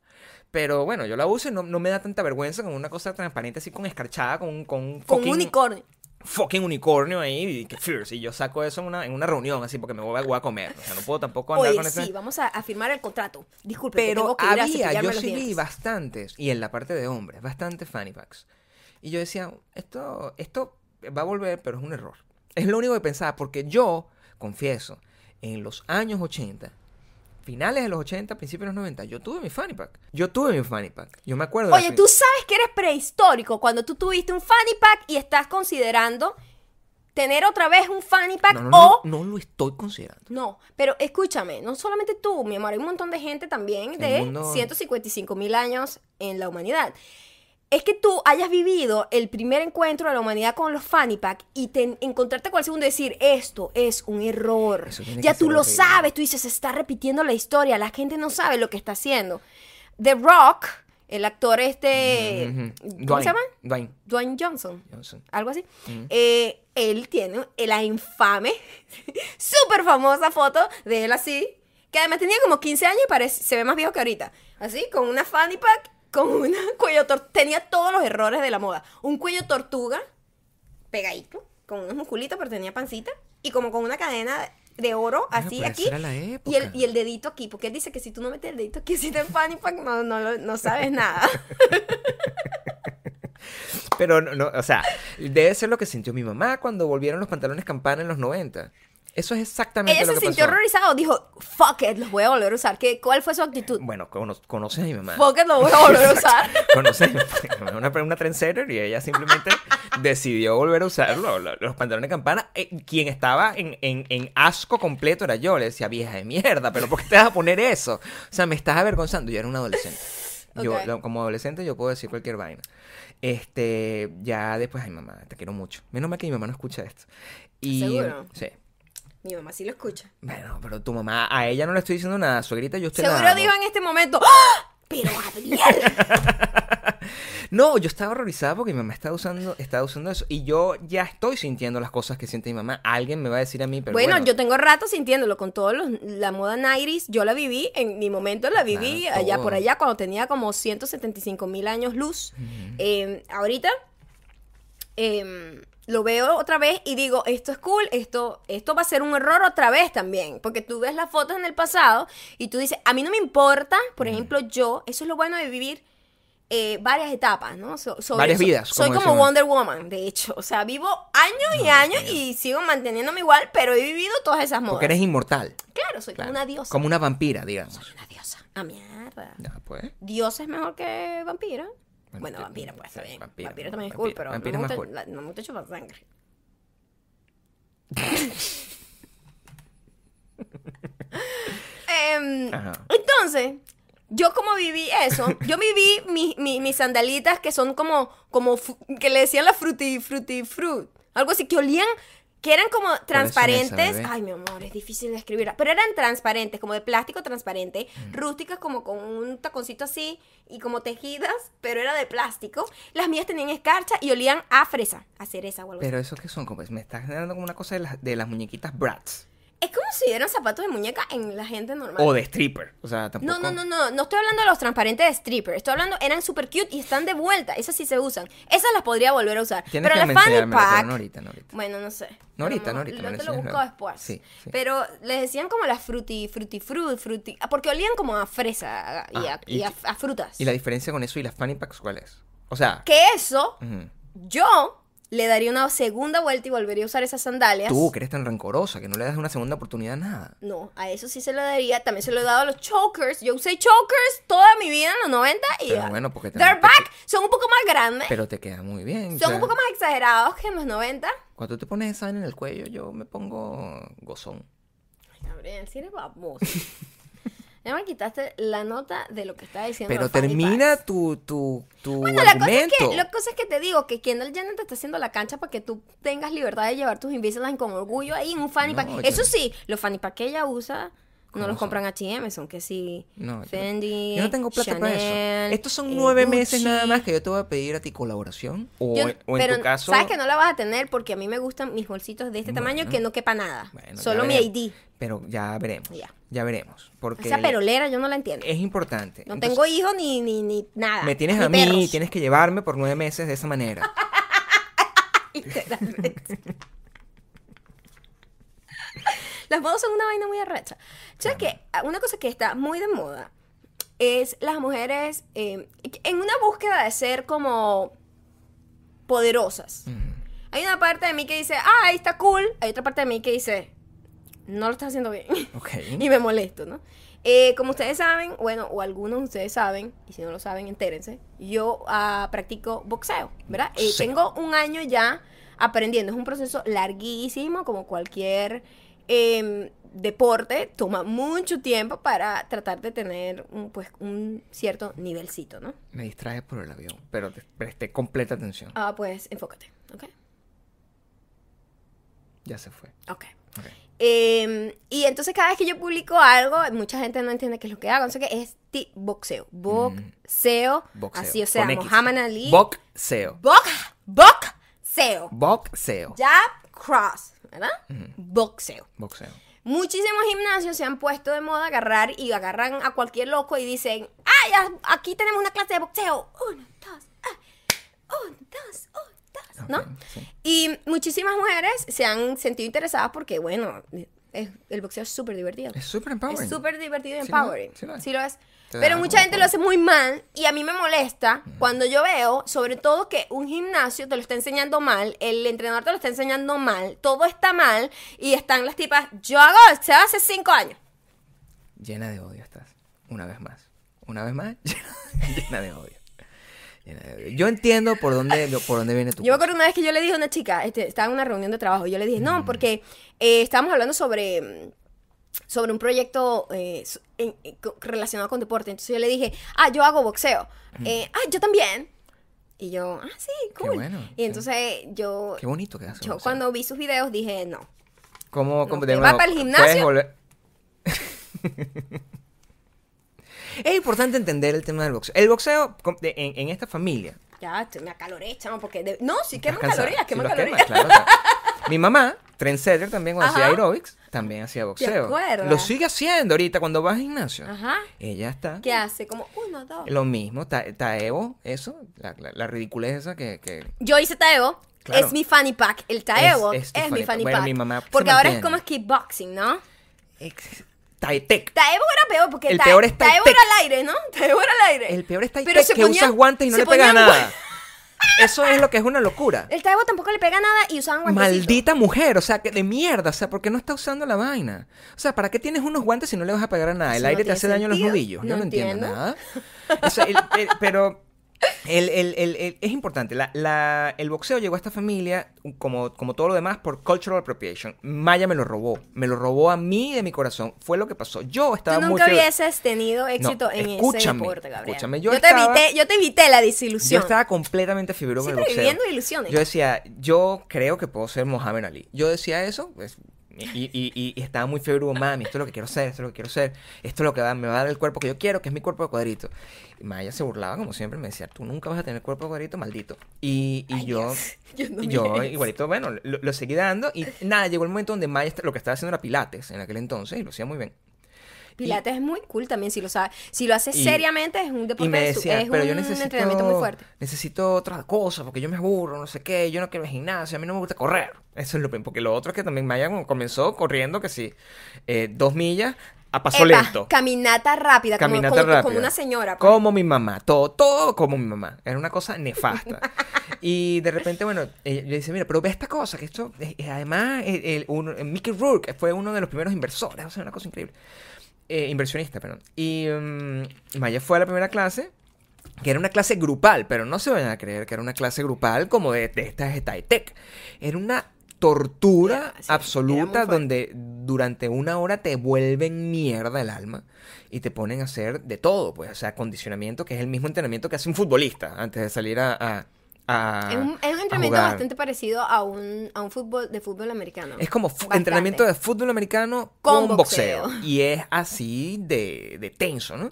Pero bueno, yo la uso y no, no me da tanta vergüenza como una cosa transparente así con escarchada, con, un- con un Con un unicornio. Fucking unicornio ahí. Y que fierce. Y yo saco eso en una, en una reunión así porque me voy a, voy a comer. O sea, no puedo tampoco andar Oye, con ese... sí, vamos a, a firmar el contrato. Disculpe, Pero tengo que ir a había, cepillarme yo sí vi bastantes, y en la parte de hombres, bastantes fanny packs. Y yo decía, esto, esto va a volver, pero es un error. Es lo único que pensaba, porque yo, confieso, en los años 80, finales de los 80, principios de los 90, yo tuve mi fanny pack. Yo tuve mi fanny pack. Yo me acuerdo. de Oye, tú sabes que eres prehistórico cuando tú tuviste un fanny pack y estás considerando tener otra vez un fanny pack No, no, no, o... no lo estoy considerando. No, pero escúchame, no solamente tú, mi amor, hay un montón de gente también de mundo- 155 mil años en la humanidad. Es que tú hayas vivido el primer encuentro de la humanidad con los fanny pack y te encontrarte con el segundo y decir, esto es un error. Ya tú lo horrible. sabes, tú dices, se está repitiendo la historia, la gente no sabe lo que está haciendo. The Rock, el actor este. ¿cómo Dwayne, se llama? Dwayne Dwayne Johnson Johnson. algo así. Eh, él tiene la infame, [LAUGHS] súper famosa foto de él así, que además tenía como 15 años y parece, se ve más viejo que ahorita. Así, con una fanny pack, con un [LAUGHS] cuello tortuga. Tenía todos los errores de la moda. Un cuello tortuga, pegadito, con unos musculitos, pero tenía pancita, y como con una cadena de oro, Bueno, así aquí. Y el, y el dedito aquí, porque él dice que si tú no metes el dedito aquí, [LAUGHS] si te fanny pack, no, no, no sabes nada. [LAUGHS] Pero, no, no, o sea, debe ser lo que sintió mi mamá cuando volvieron los pantalones campana en los 90. Eso es exactamente Ella lo se que sintió pasó. horrorizado, dijo, fuck it, los voy a volver a usar. ¿Qué, ¿Cuál fue su actitud? Bueno, cono- conoces a mi mamá. Fuck it, los voy a volver a usar. [LAUGHS] Conoces a mi mamá, una, una trendsetter y ella simplemente [LAUGHS] decidió volver a usarlo, lo- los pantalones de campana. Eh, quien estaba en, en- en asco completo era yo. Le decía, vieja de mierda, pero ¿por qué te vas a poner eso? O sea, me estás avergonzando. Yo era un adolescente. Yo, como adolescente, yo puedo decir cualquier vaina. Este, ya después, ay mamá, te quiero mucho. Menos mal que mi mamá no escucha esto. Y, ¿Seguro? Sí. Mi mamá sí lo escucha. Bueno, pero tu mamá, a ella no le estoy diciendo nada, suegrita, yo estoy Seguro dijo en este momento, ¡Ah! Pero Gabriel. [LAUGHS] No, yo estaba horrorizada porque mi mamá estaba usando, estaba usando eso. Y yo ya estoy sintiendo las cosas que siente mi mamá. Alguien me va a decir a mí, pero bueno, bueno, yo tengo rato sintiéndolo con todos los, la moda 90s. Yo la viví, en mi momento la viví Claro, allá todo. por allá cuando tenía como 175 mil años luz. Eh, ahorita eh, lo veo otra vez y digo, esto es cool, esto, esto va a ser un error otra vez también. Porque tú ves las fotos en el pasado y tú dices, a mí no me importa, por ejemplo, yo, eso es lo bueno de vivir. eh, varias etapas, ¿no? So- sobre Varias vidas, Soy como como decimos. Wonder Woman, de hecho. O sea, vivo años y años y sigo manteniéndome igual, pero he vivido todas esas modas. porque eres inmortal. Claro, soy Claro. como una diosa. Como una vampira, digamos. Una diosa. Ah, mierda. Ya, pues. Diosa es mejor que vampira. Bueno, Bueno, vampira, pues está bien. vampira, Vampira, ¿no? también es cool, pero vampira no, es me más gusta, cool. la- no me gusta chupar sangre. [LAUGHS] Em, entonces, yo como viví eso, yo viví mi- mi- mis sandalitas que son como, como que le decían la fruity, fruity fruit. Algo así, que olían, que eran como transparentes. Ay, mi amor, es difícil de escribir. Pero eran transparentes, como de plástico transparente, Mm. rústicas como con un taconcito así y como tejidas, pero era de plástico. Las mías tenían escarcha y olían a fresa, a cereza o algo así. Pero eso que son, como me estás dando como una cosa de las, de las muñequitas Bratz. Es como si eran zapatos de muñeca en la gente normal. O de stripper. O sea, tampoco. No, no, no, no, no estoy hablando de los transparentes de stripper, estoy hablando, eran super cute y están de vuelta, esas sí se usan, esas las podría volver a usar. Tienes pero que las fanny pack, no ahorita, no ahorita. bueno, no sé. No ahorita, no ahorita, Yo te lo busco luego. después. Sí, sí. Pero les decían como las fruity, fruity fruit, fruity, ah, porque olían como a fresa y, a, Ah, y y a- frutas. ¿Y la diferencia con eso y las fanny packs cuál es? O sea, Que eso, yo le daría una segunda vuelta y volvería a usar esas sandalias. tú que eres tan rencorosa, que no le das una segunda oportunidad a nada. No, a eso sí se lo daría. También se lo he dado a los chokers. Yo usé chokers toda mi vida en los 90 y Pero bueno, porque they're también te- back. Son un poco más grandes. Pero te queda muy bien. o son sea, un poco más exagerados que en los 90. Cuando tú te pones esa en el cuello, yo me pongo gozón. Gabriel, si eres baboso. [LAUGHS] ya me quitaste la nota de lo que estaba diciendo. Pero termina tu, tu, tu Bueno, la cosa, es argumento. que, la cosa es que te digo que Kendall Jenner te está haciendo la cancha para que tú tengas libertad de llevar tus Invisalign con orgullo ahí en un fanny No, pack. Eso sí, los fanny pack que ella usa ¿Cómo no los son? compran H&M, son que sí No, Fendi, Yo no tengo plata para Chanel, eso. Estos son eh, nueve meses Gucci. nada más que yo te voy a pedir a ti colaboración. O, Yo- o en pero tu caso. sabes que no la vas a tener porque a mí me gustan mis bolsitos de este tamaño Bueno. que no quepa nada. Bueno, Solo mi. ID. Pero ya veremos. Ya. Ya, veremos. Porque Esa le- perolera yo no la entiendo. es importante. no Entonces, tengo hijos ni, ni, ni nada. Me tienes ni a mí, perros. tienes que llevarme por nueve meses de esa manera. [LAUGHS] Literalmente. Las modas son una vaina muy arrecha. ¿Sabes qué? Una cosa que está muy de moda es las mujeres eh, en una búsqueda de ser como poderosas. Hay una parte de mí que dice, ah, está cool. Hay otra parte de mí que dice, no lo estás haciendo bien. [LAUGHS] Y me molesto, ¿no? Eh, como ustedes saben, bueno, o algunos de ustedes saben, y si no lo saben, entérense, yo ah, practico boxeo, ¿verdad? Eh, Sí. tengo un año ya aprendiendo, es un proceso larguísimo, como cualquier em, deporte, toma mucho tiempo para tratar de tener un, pues, un cierto nivelcito, ¿no? Me distraes por el avión, pero te presté completa atención. Ah, pues enfócate, ¿ok? Ya se fue. Ok. Ok. Em, y entonces cada vez que yo publico algo, mucha gente no entiende qué es lo que hago. No sé qué, es ti- boxeo. Boxeo. Mm. Boxeo. Así, o sea. Muhammad Ali. Boxeo. Box. Boxeo. Boxeo. Jab, cross. ¿Verdad? Boxeo. Boxeo. Muchísimos gimnasios se han puesto de moda agarrar y agarran a cualquier loco y dicen, ah, ya, aquí tenemos una clase de boxeo. Uno, dos, ah, uno, dos, uno, ¿no? Sí. Y muchísimas mujeres se han sentido interesadas porque, bueno, es- el boxeo es súper divertido. Es súper empowering. Es súper divertido y Sí lo es, empowering. sí lo es. Sí lo es. Pero mucha gente poder. lo hace muy mal y a mí me molesta cuando yo veo, sobre todo que un gimnasio te lo está enseñando mal, el entrenador te lo está enseñando mal, todo está mal y están las tipas, yo hago boxeo hace cinco años. Llena de odio estás. Una vez más. Una vez más, [LAUGHS] llena de odio. Odio. Yo entiendo por dónde, por dónde viene tu Yo me acuerdo una vez que yo le dije a una chica, este, estaba en una reunión de trabajo, y yo le dije, Mm. no, porque eh, estábamos hablando sobre, mm, sobre un proyecto eh, en- en- relacionado con deporte. Entonces yo le dije, ah, yo hago boxeo. Eh, ah, yo también. Y yo, ah, sí, Mm. Qué cool. bueno, y sí. entonces yo, Qué bonito que yo boxeo. cuando vi sus videos dije, no. ¿Cómo, No, cómo de va nuevo, para el gimnasio. [LAUGHS] Es importante entender el tema del boxeo. El boxeo en, en esta familia. Ya, me acaloré, chamo, porque... de- No, sí queman calorías, Sí, queman los calorías. quemas, claro, [LAUGHS] mi mamá, trendsetter también cuando hacía aerobics, también hacía boxeo. Lo sigue haciendo ahorita cuando va al gimnasio. Ajá. Ella está. ¿Qué hace? Como uno, dos. Lo mismo, Ta- Taevo, eso, la, la, la ridiculez esa que, que Yo hice Taevo. Claro. Es mi fanny pack. El Taevo Es- es, es tu mi fanny pack. Bueno, mi mamá porque ahora es como es kickboxing, ¿no? ex- Taetec. Taevo era peor porque El Ta- peor es Taitec. era al aire, ¿no? Taevo era al aire. El peor es Taetec, que ponían- usas guantes y no le pega nada. [LAUGHS] Eso es lo que es una locura. El Taevo tampoco le pega nada y usaban guantecitos. Maldita mujer, o sea, que de mierda, o sea, ¿por qué no está usando la vaina? O sea, ¿para qué tienes unos guantes si no le vas a pegar a nada? El Eso no aire te hace daño a los nudillos. Yo No no entiendo entiendo. nada. O sea, el- el- pero el, el- el- es importante. La- la- el boxeo llegó a esta familia, como, como todo lo demás, por cultural appropriation. Maya me lo robó. Me lo robó a mí de mi corazón. Fue lo que pasó. Yo estaba Tú muy nunca fiebre- hubieses tenido éxito en ese deporte, Gabriel. escúchame, yo te estaba- evité, yo te evité la desilusión. Yo estaba completamente fibro con el boxeo. viviendo ilusiones. Yo decía, yo creo que puedo ser Mohamed Ali. Yo decía eso, pues, y, y, y- y estaba muy fibro, mami, esto es lo que quiero hacer, esto es lo que quiero hacer, esto es lo que va- me va a dar el cuerpo que yo quiero, que es mi cuerpo de cuadrito. Y Maya se burlaba, como siempre, me decía, tú nunca vas a tener cuerpo de cuadrito, maldito. Y, y Ay, yo, [LAUGHS] yo no yo igualito, bueno, lo, lo seguí dando. Y nada, llegó el momento donde Maya lo que estaba haciendo era pilates en aquel entonces, y lo hacía muy bien. Pilates es muy cool también, si lo sabes. Si lo haces Y- seriamente, es un deporte Y me de su- decía, es pero un yo necesito, entrenamiento muy fuerte. necesito otra cosa, porque yo me aburro, no sé qué, yo no quiero al gimnasio, a mí no me gusta correr. Eso es lo primero, porque lo otro es que también Maya comenzó corriendo, que sí, eh, dos millas a paso Epa, lento. Caminata rápida, Caminata como, rápida. como una señora. pues. Como mi mamá, todo, todo como mi mamá. Era una cosa nefasta. [LAUGHS] y de repente, bueno, ella le dice, mira, pero ve esta cosa, que esto, eh, eh, además, el, el- eh, Mickey Rourke fue uno de los primeros inversores, o sea, una cosa increíble. Eh, inversionista, perdón. Y mm, Maya fue a la primera clase, que era una clase grupal, pero no se vayan a creer que era una clase grupal como de, de estas de Taitec. Era una tortura sí, absoluta donde durante una hora te vuelven mierda el alma y te ponen a hacer de todo, pues, o sea, condicionamiento, que es el mismo entrenamiento que hace un futbolista antes de salir a... a- a- Es un, es un a entrenamiento bastante parecido a un, a un fútbol de fútbol americano. Es como Bastante. entrenamiento de fútbol americano Con con, boxeo. boxeo. Y es así de, de tenso, ¿no?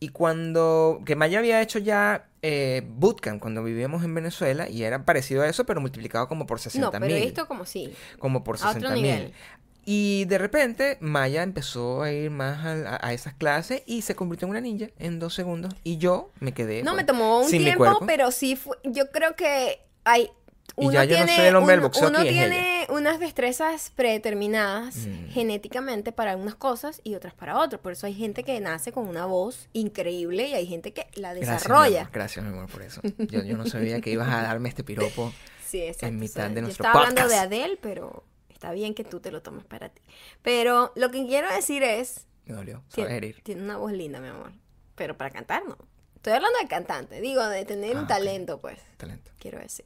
Y cuando... Que Maya había hecho ya eh, bootcamp cuando vivíamos en Venezuela y era parecido a eso, pero multiplicado como por 60 No, pero mil. esto como sí. Como por a otro 60 nivel. mil. Y de repente Maya empezó a ir más a, a- esas clases y se convirtió en una ninja en dos segundos. Y yo me quedé... No, pues, me tomó un tiempo, pero sí fue, yo creo que hay Y uno ya yo no tiene, soy el hombre del uno- boxeo uno tiene unas destrezas predeterminadas Mm. genéticamente para unas cosas y otras para otras. Por eso hay gente que nace con una voz increíble y hay gente que la Gracias, mi desarrolla. amor, gracias, mi amor, por eso. Yo, yo no sabía que ibas a darme este piropo. [LAUGHS] Sí, exacto. en mitad de yo nuestro estaba hablando de. Adele, pero está bien que tú te lo tomes para ti. Pero lo que quiero decir es, Me dolió. Sabes tiene, herir. tiene una voz linda, mi amor. Pero para cantar no. Estoy hablando de cantante, digo, de tener Ah, un ok. talento, pues, Talento. quiero decir.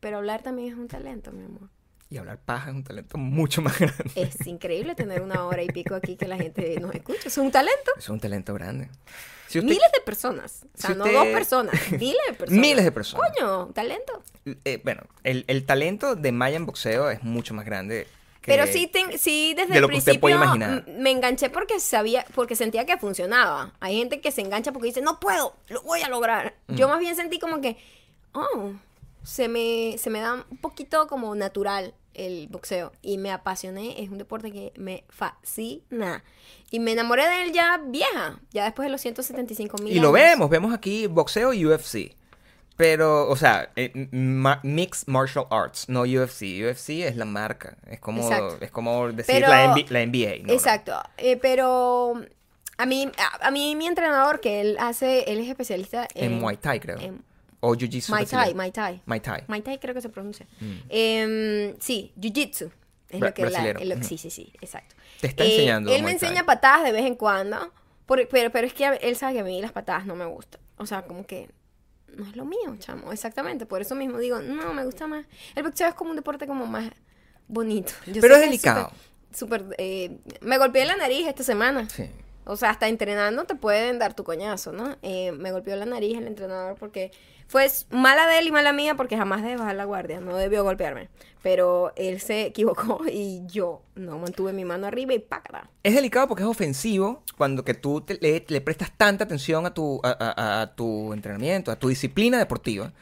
Pero hablar también es un talento, mi amor. Y hablar paja es un talento mucho más [LAUGHS] grande. Es increíble tener una hora y pico aquí que la gente nos escucha. Es un talento. Es un talento grande. Si usted- Miles de personas. O sea, si no usted- dos personas. [LAUGHS] Miles de personas. Miles de personas. Coño, talento. eh, bueno, el, el talento de Maya en boxeo es mucho más grande. que- Pero sí, ten- sí desde de el lo que usted principio puede imaginar. m- me enganché porque sabía, porque sentía que funcionaba. Hay gente que se engancha porque dice, no puedo, lo voy a lograr. Mm. Yo más bien sentí como que, oh, se me, se me da un poquito como natural el boxeo. Y me apasioné, es un deporte que me fascina. Y me enamoré de él ya vieja, ya después de los 175 mil Y lo vemos, vemos aquí boxeo y UFC. Pero, o sea, eh, ma- Mixed Martial Arts, no UFC. UFC es la marca. Es como, Exacto. es como decir Pero- la, NBA, la NBA. ¿no? Exacto, eh, pero a mí, a, a mí mi entrenador que él hace, él es especialista en, En Muay Thai, creo. en o Jiu-Jitsu. Thai, brasileño. Muay Thai. Muay Thai. Muay Thai creo que se pronuncia. Mm. Em, sí, Jiu-Jitsu. Es Bra- lo que la- brasilero. es lo- Ujú. Sí, sí, sí, exacto. Te está Eh, enseñando Él me enseña patadas de vez en cuando, por- pero, pero es que él sabe que a mí las patadas no me gustan. O sea, como que no es lo mío, chamo. Exactamente. Por eso mismo digo, no, me gusta más. El boxeo es como un deporte como más bonito. Yo Pero es delicado. súper- súper, eh, me golpeé la nariz esta semana. Sí. O sea, hasta entrenando te pueden dar tu coñazo, ¿no? Eh, me golpeó la nariz el entrenador porque fue mala de él y mala mía porque jamás debe bajar la guardia, no debió golpearme. Pero él se [LAUGHS] equivocó y yo no mantuve mi mano arriba y pácata. Es delicado porque es ofensivo cuando que tú le, prestas tanta atención a tu, a- a tu entrenamiento, a tu disciplina deportiva.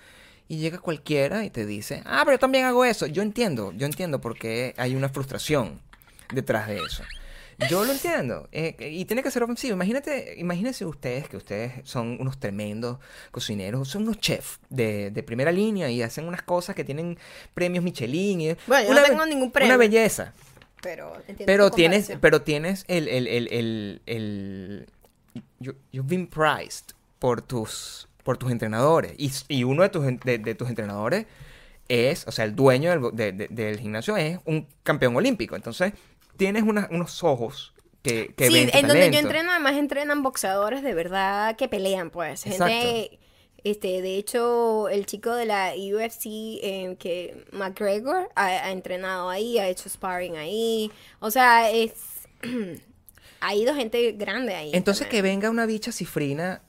Y llega cualquiera y te dice, ah, pero yo también hago eso. Yo entiendo, yo entiendo porque hay una frustración detrás de eso. Yo lo entiendo. eh, y tiene que ser ofensivo. Imagínate, imagínense ustedes que ustedes son unos tremendos cocineros, son unos chefs de, de primera línea y hacen unas cosas que tienen premios Michelin. Y Bueno, yo no una tengo ningún premio. Una belleza. Pero, tienes, pero tienes el, el, el, el, el- you- you've been prized por tus, por tus entrenadores. Y, uno de tus, de, de tus entrenadores es, o sea, el dueño del, de- de- del gimnasio es un campeón olímpico. Entonces, tienes una- unos ojos que, que sí, ven tu en donde yo entreno, además entrenan boxeadores de verdad que pelean, pues. Gente, este, de hecho, el chico de la UFC, eh, que McGregor, ha, ha entrenado ahí, ha hecho sparring ahí. O sea, es. [CLEARS THROAT] ha ido gente grande ahí. Entonces, que venga una bicha cifrina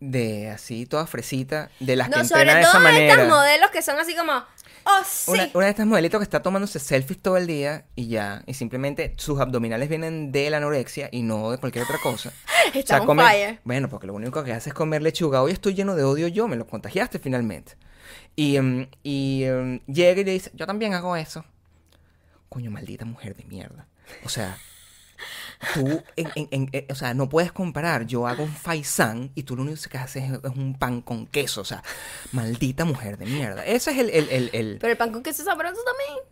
de así, toda fresita, de las que No, entrena sobre de todo esa manera. estas modelos que son así como. Oh, sí. Una, una de estas modelitos que está tomándose selfies todo el día y ya, y simplemente sus abdominales vienen de la anorexia y no de cualquier otra cosa. [LAUGHS] Está on come- fire. Bueno, porque lo único que hace es comer lechuga. Hoy estoy lleno de odio yo, me lo contagiaste finalmente. Y, em, y em, llega y le dice, yo también hago eso. Coño, maldita mujer de mierda. O sea, tú, en- en- en- eh, o sea, no puedes comparar. Yo hago un faisán y tú lo único que haces es, es un pan con queso. O sea, maldita mujer de mierda. Ese es el... el, el, el- Pero el pan con queso sabroso también.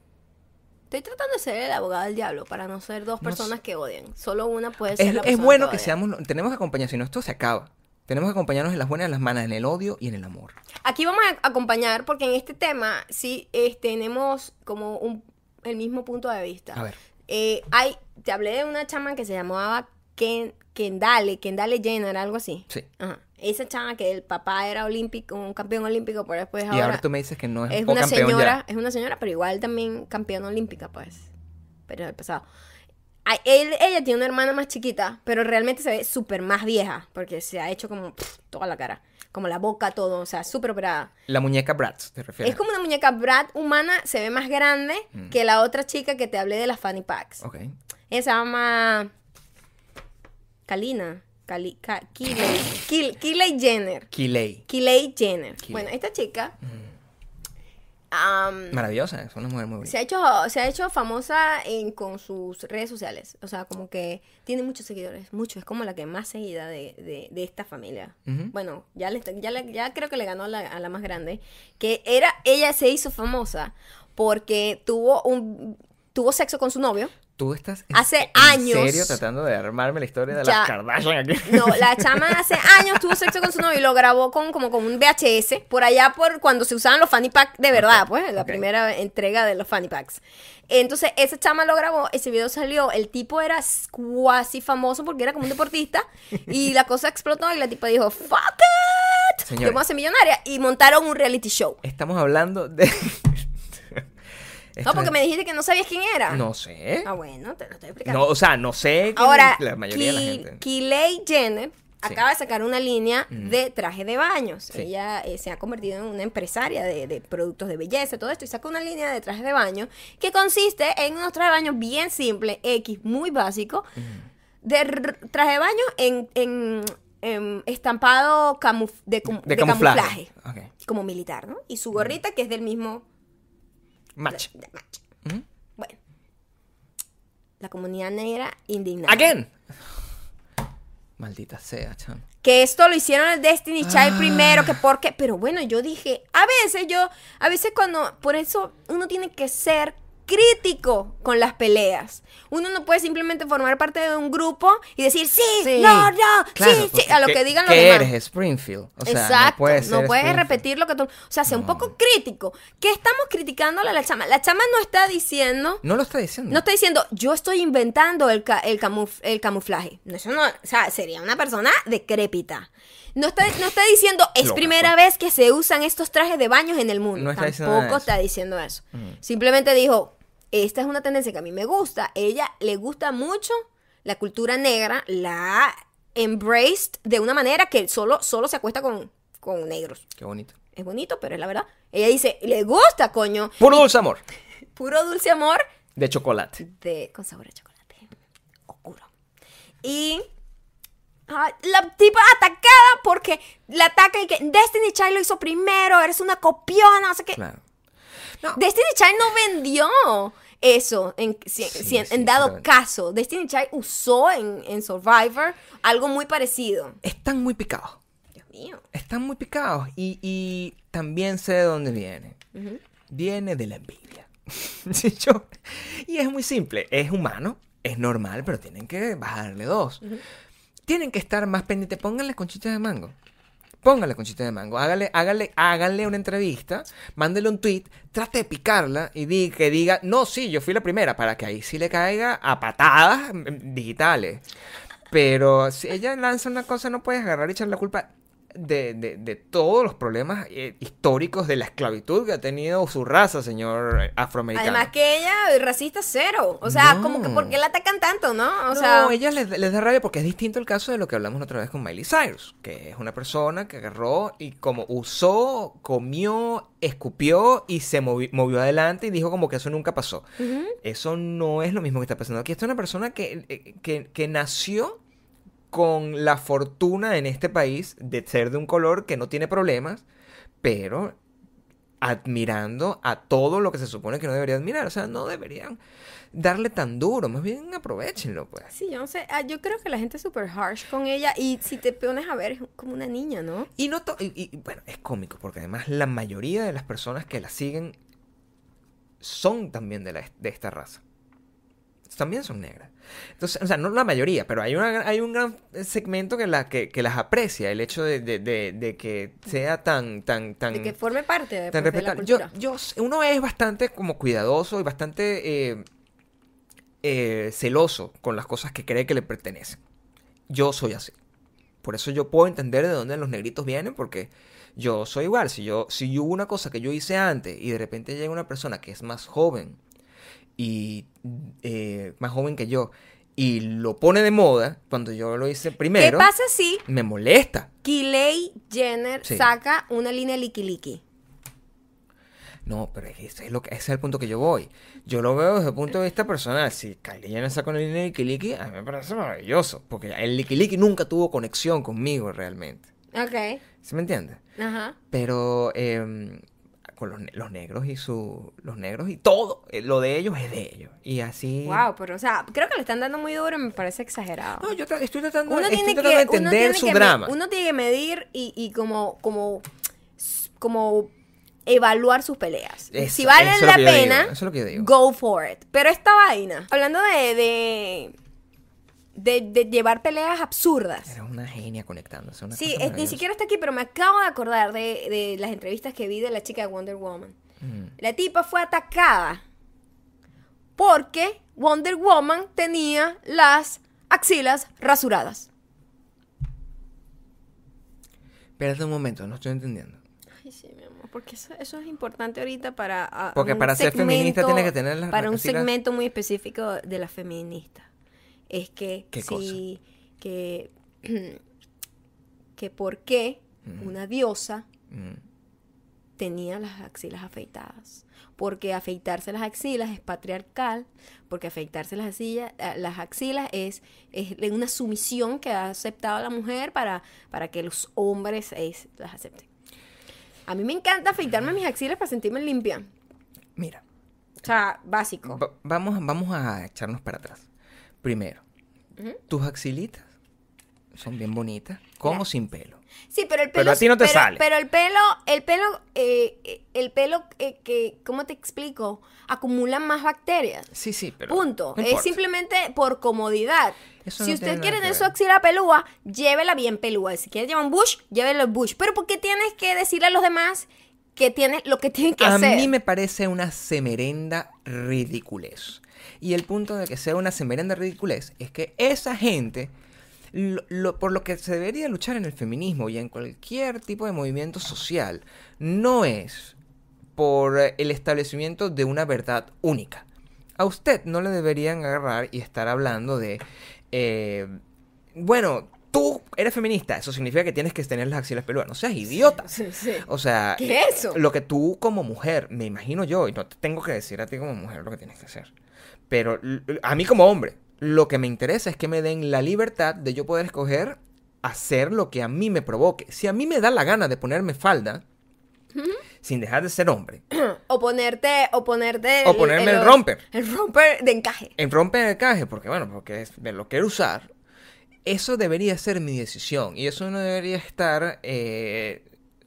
Estoy tratando de ser el abogado del diablo para no ser dos No personas que odian. Solo una puede ser Es, la es bueno que seamos, tenemos que acompañar, si no esto se acaba. Tenemos que acompañarnos en las buenas en las malas, en el odio y en el amor. Aquí vamos a acompañar porque en este tema sí tenemos como un, el mismo punto de vista. A ver. Eh, hay, te hablé de una chama que se llamaba Ken, Kendale, Kendale Jenner, algo así. Sí. Ajá. Esa chama que el papá era olímpico, un campeón olímpico, pero después y ahora, ahora tú me dices que no es, es una señora, ya. es una señora, pero igual también campeona olímpica, pues. Pero del pasado. Él- ella tiene una hermana más chiquita, pero realmente se ve súper más vieja, porque se ha hecho como pff, toda la cara, como la boca, todo, o sea, súper operada. La muñeca Bratz, te refieres. Es como una muñeca Brad humana, se ve más grande que la otra chica que te hablé de las Fanny Packs. Mm. Ok. Ella se llama Kalina, Kali, Ka- Kylie- [LAUGHS] Kylie Jenner. Kiley. Kylie Jenner. Bueno, esta chica am, Maravillosa, es una mujer muy se bonita. ha hecho, se ha hecho famosa en, con sus redes sociales. O sea, como que tiene muchos seguidores. Muchos. Es como la que más seguida de, de, de esta familia. Bueno, ya, le, ya, le- ya creo que le ganó la, a la más grande. Que era, ella se hizo famosa porque tuvo un tuvo sexo con su novio. Tú estás en- Hace en años. serio tratando de armarme la historia de Ya. las Kardashian aquí. No, la [LAUGHS] chama hace años tuvo sexo con su novio y lo grabó con como con un VHS por allá por cuando se usaban los fanny pack de verdad, Ok, pues, la ok. primera entrega de los fanny packs. Entonces, esa chama lo grabó, ese video salió, el tipo era cuasi famoso porque era como un deportista y [LAUGHS] la cosa explotó y la tipa dijo, "Fuck it." Señores. Yo me voy a hacer millonaria y montaron un reality show. Estamos hablando de... No, porque me dijiste que no sabías quién era. No sé. Ah, bueno, te lo estoy explicando. No, o sea, no sé quién Ahora, la mayoría de la gente. Kylie Jenner Sí. acaba de sacar una línea de traje de baños. Sí. Ella eh, se ha convertido en una empresaria de, de productos de belleza, todo esto, y saca una línea de trajes de baño que consiste en unos trajes de baño bien simples, X, muy básico, de traje de baño en, en- en estampado camuf- de, cum- De de camuflaje. como militar, ¿no? Y su gorrita que es del mismo Match. Bueno, la comunidad negra indignada. Again. Maldita sea, chamo. que esto lo hicieron el Destiny Child Ah. primero, que porque, pero bueno, yo dije, a veces yo, a veces cuando, por eso uno tiene que ser crítico con las peleas. Uno no puede simplemente formar parte de un grupo y decir, sí, no, no, Claro, sí, sí, a lo ¿qué- que digan los ¿qué demás. eres Springfield? O sea, Exacto, no puedes, repetir lo que tú... O sea, sea un poco crítico. ¿Qué estamos criticándole a la chama? La chama no está diciendo... No lo está diciendo. No está diciendo, yo estoy inventando el, ca- el, camuf- el camuflaje. Eso no, o sea, sería una persona decrépita. No está, no está diciendo, es Loca, primera vez que se usan estos trajes de baños en el mundo. No está Tampoco está diciendo eso. Mm. Simplemente dijo, esta es una tendencia que a mí me gusta. Ella le gusta mucho la cultura negra la embraced de una manera que solo, solo se acuesta con, con negros. Qué bonito. Es bonito, pero es la verdad. Ella dice, le gusta, coño. Puro dulce amor. [LAUGHS] Puro dulce amor De chocolate. de con sabor a chocolate oscuro. Y ah, la tipa atacada porque la ataca y que Destiny Child lo hizo primero, eres una copiona, no sé qué. Claro. Destiny Child no vendió eso en, si- Sí, si en, sí, en dado caso. Destiny Child usó en, en Survivor algo muy parecido. Están muy picados. Dios mío. Están muy picados. Y, y también sé de dónde viene. Viene de la envidia. [LAUGHS] Y es muy simple. Es humano, es normal, pero tienen que bajarle dos. Tienen que estar más pendientes. Pónganle conchitas de mango. Pónganle conchitas de mango. Hágale, hágale, háganle una entrevista. Mándele un tweet. Trate de picarla y di, que diga, no, sí, yo fui la primera. Para que ahí sí le caiga a patadas mm, digitales. Pero si ella lanza una cosa, no puedes agarrar y echar la culpa de, de- de todos los problemas eh, históricos de la esclavitud que ha tenido su raza, señor afroamericano. Además que ella es racista cero. O sea, No. como que ¿por qué la atacan tanto, no? O no, sea, ella les, les da rabia porque es distinto el caso de lo que hablamos la otra vez con Miley Cyrus, que es una persona que agarró y como usó, comió, escupió y se movi- movió adelante y dijo como que eso nunca pasó. Eso no es lo mismo que está pasando aquí. Esta es una persona que, eh, que, que nació con la fortuna en este país de ser de un color que no tiene problemas, pero admirando a todo lo que se supone que no debería admirar. O sea, no deberían darle tan duro, más bien aprovechenlo, pues. Sí, yo no sé. ah, yo creo que la gente es súper harsh con ella. Y si te pones a ver, es como una niña, ¿no? Y no to- y, y, bueno, es cómico, porque además la mayoría de las personas que la siguen son también de, la, de esta raza. También son negras. Entonces, o sea, no la mayoría, pero hay, una, hay un gran segmento que, la, que, que las aprecia, el hecho de, de- de- de que sea tan, tan, tan, De que forme parte de, tan pues, la. Yo, yo, uno es bastante como cuidadoso y bastante eh, eh, celoso con las cosas que cree que le pertenecen. Yo soy así. Por eso yo puedo entender de dónde los negritos vienen, porque yo soy igual. Si yo, si hubo una cosa que yo hice antes y de repente llega una persona que es más joven y eh, más joven que yo y lo pone de moda cuando yo lo hice primero, ¿Qué pasa si me molesta. Kylie Jenner Sí. saca una línea Liki? No, pero ese es, lo que, ese es el punto que yo voy. Yo lo veo desde el punto de vista personal. Si Kylie Jenner saca una línea Likiliki, a mí me parece maravilloso. Porque el Likiliki nunca tuvo conexión conmigo realmente. Ok. ¿Sí me entiendes? Ajá. Pero eh, los, ne- los negros y su... Los negros y todo. eh, lo de ellos es de ellos. Y así... Wow, pero o sea, creo que le están dando muy duro y me parece exagerado. No, yo tra- estoy tratando, uno estoy tiene tratando de que, uno entender tiene su que drama. uno tiene que medir y, y como, como, como evaluar sus peleas. Eso- si vale eso es lo la digo, pena, eso es lo que yo digo. go for it. Pero esta vaina, hablando de, de, de, de llevar peleas absurdas. Era una genia conectándose. una Sí, cosa es- ni siquiera está aquí, pero me acabo de acordar de, de las entrevistas que vi de la chica de Wonder Woman. Mm. La tipa fue atacada porque Wonder Woman tenía las axilas rasuradas. Espérate un momento, no estoy entendiendo. Ay, sí, mi amor, porque eso, eso es importante ahorita para... a- Porque un para ser feminista tiene que tener las Para un axilas- segmento muy específico de las feministas. Es que ¿Qué sí, que... [CLEARS THROAT] que por qué una diosa Mm. tenía las axilas afeitadas. Porque afeitarse las axilas es patriarcal, porque afeitarse las axilas, eh, las axilas es, es una sumisión que ha aceptado la mujer para, para que los hombres es- las acepten. A mí me encanta afeitarme mis axilas para sentirme limpia. Mira, O sea, básico. Va- vamos, vamos a echarnos para atrás. Primero, tus axilitas son bien bonitas, con o sin pelo. Sí, pero el Pero pelo. a ti no te pero, sale. Pero el pelo, el pelo, eh, el pelo eh, que, ¿cómo te explico? Acumula más bacterias. Sí, sí, pero. Punto. no es simplemente por comodidad. Eso si no usted quiere tener su axila pelúa, llévela bien pelúa. Si quiere llevar un bush, llévelo bush. Pero ¿por qué tienes que decirle a los demás que tiene lo que tienen que A hacer? mí me parece una semerenda ridiculez. Y el punto de que sea una semerenda ridiculez es que esa gente, lo- lo- por lo que se debería luchar en el feminismo y en cualquier tipo de movimiento social, no es por el establecimiento de una verdad única. A usted no le deberían agarrar y estar hablando de eh, bueno, tú eres feminista, eso significa que tienes que tener las axilas peludas. No seas idiota. Sí, sí. O sea, ¿Qué es eso? lo que tú como mujer, me imagino yo, y no te tengo que decir a ti como mujer lo que tienes que hacer, pero a mí como hombre, lo que me interesa es que me den la libertad de yo poder escoger hacer lo que a mí me provoque. Si a mí me da la gana de ponerme falda, sin dejar de ser hombre, [CLEARS THROAT] O ponerte, o ponerte. O ponerme el romper. El romper de encaje. en romper el caje, porque bueno, porque es- me lo quiero usar, eso debería ser mi decisión y eso no debería estar eh,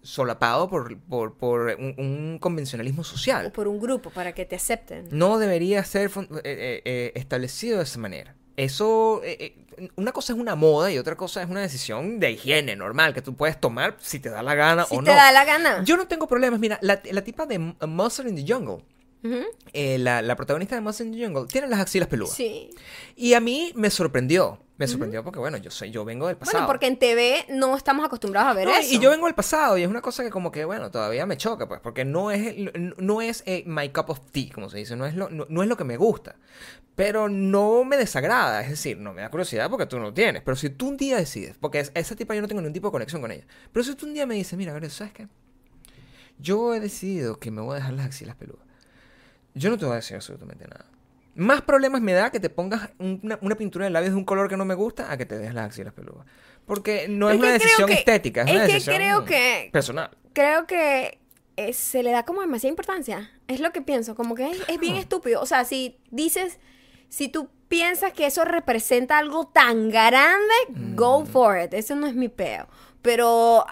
solapado por, por, por un, un convencionalismo O social. por un grupo para que te acepten. No debería ser eh, eh, eh, establecido de esa manera. Eso, eh, una cosa es una moda y otra cosa es una decisión de higiene normal que tú puedes tomar si te da la gana Si o te no. da la gana. Yo no tengo problemas. Mira, la, la tipa de Monster in the Jungle, Ujú. eh, la, la protagonista de Monster Jungle, tiene las axilas peludas. Sí. Y a mí me sorprendió. Me sorprendió porque, bueno, yo soy, yo vengo del pasado. Bueno, porque en TV no estamos acostumbrados a ver No, eso. y yo vengo del pasado y es una cosa que como que, bueno, todavía me choca, pues, porque no es, no es eh, my cup of tea, como se dice, no es, lo, no, no es lo que me gusta, pero no me desagrada, es decir, no me da curiosidad porque tú no lo tienes, pero si tú un día decides, porque es- esa tipa yo no tengo ningún tipo de conexión con ella, pero si tú un día me dices, mira, Gabriel, ¿sabes qué? Yo he decidido que me voy a dejar las axilas peludas. Yo no te voy a decir absolutamente nada. Más problemas me da que te pongas una, una pintura de labios de un color que no me gusta a que te dejes las axilas peludas. Porque no es, una decisión que- estética, es, es una que decisión creo que- personal. Creo que eh, se le da como demasiada importancia. Es lo que pienso. Como que es, es bien estúpido. O sea, si dices. Si tú piensas que eso representa algo tan grande, Mm. go for it. Eso no es mi peo. Pero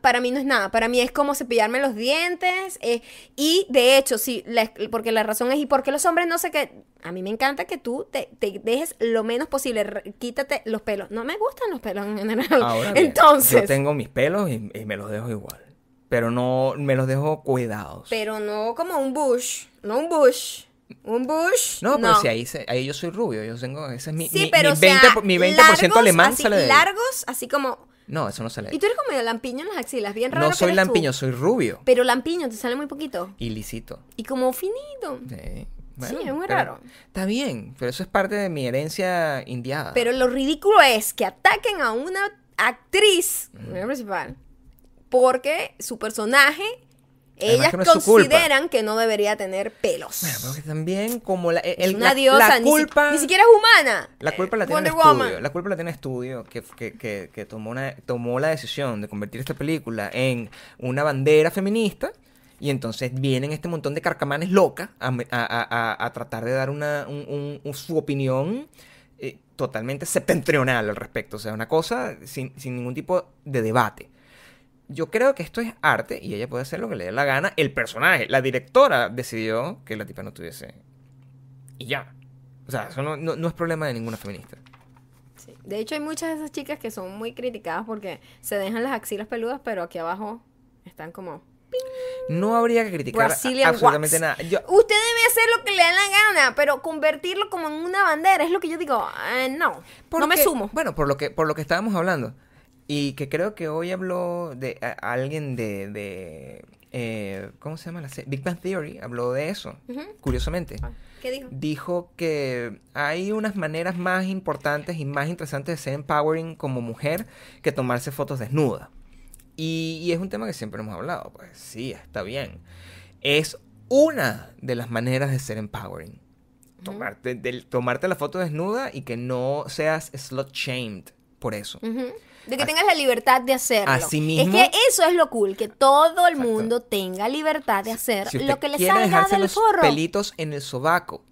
para mí no es nada. Para mí es como cepillarme los dientes. eh, y de hecho, sí, la- porque la razón es, ¿y por qué los hombres no sé qué? A mí me encanta que tú te, te dejes lo menos posible. re- Quítate los pelos. No me gustan los pelos en general. Ahora [LAUGHS] bien, Entonces. yo tengo mis pelos y, y me los dejo igual. Pero no me los dejo cuidados. Pero no como un bush. No un bush. Un bush. no, pero si ahí, se- ahí yo soy rubio, yo tengo, ese es mi, Sí, mi, pero mi o sea, 20, mi 20% largos, alemán así, sale de largos, así como... No, eso no sale Y tú eres como medio lampiño en las axilas, bien raro No que soy eres lampiño, tú. soy rubio. Pero lampiño te sale muy poquito. Y lisito. Y como finito. Sí, Sí, es muy raro. Está bien, pero eso es parte de mi herencia indiada. Pero lo ridículo es que ataquen a una actriz, principal, porque su personaje, ellas que no consideran que no debería tener pelos. Bueno, también como la, es una la- diosa, la ni si- culpa... ni, siquiera es humana. La culpa la Eh, tiene Wonder estudio. Woman. La culpa la tiene el estudio que, que, que, que tomó, una, tomó la decisión de convertir esta película en una bandera feminista. Y entonces vienen este montón de carcamanes locas a, a- a- a- a tratar de dar una, un- un- un- su opinión eh, totalmente septentrional al respecto. O sea, una cosa sin, sin ningún tipo de debate. Yo creo que esto es arte y ella puede hacer lo que le dé la gana. El personaje, la directora decidió que la tipa no tuviese. Y ya. O sea, eso no, no- no es problema de ninguna feminista. Sí. De hecho, hay muchas de esas chicas que son muy criticadas porque se dejan las axilas peludas, pero aquí abajo están como... No habría que criticar Brazilian absolutamente wax. nada. Yo, Usted debe hacer lo que le da la gana, pero convertirlo como en una bandera es lo que yo digo. eh, no, no me porque- sumo. Bueno, por lo que por lo que estábamos hablando. Y que creo que hoy habló de a- alguien de, de eh, ¿cómo se llama la serie? Big Bang Theory habló de eso, curiosamente. ¿Qué dijo? Dijo que hay unas maneras más importantes y más interesantes de ser empowering como mujer que tomarse fotos desnuda. Y, y es un tema que siempre hemos hablado. Pues sí, está bien. Es una de las maneras de ser empowering. Tomarte, del- tomarte la foto desnuda y que no seas slut shamed por eso. De que tengas la libertad de hacerlo. Así mismo- Es que eso es lo cool, que todo el Exacto. mundo tenga libertad de hacer Si lo que le salga del los forro. pelitos en el sobaco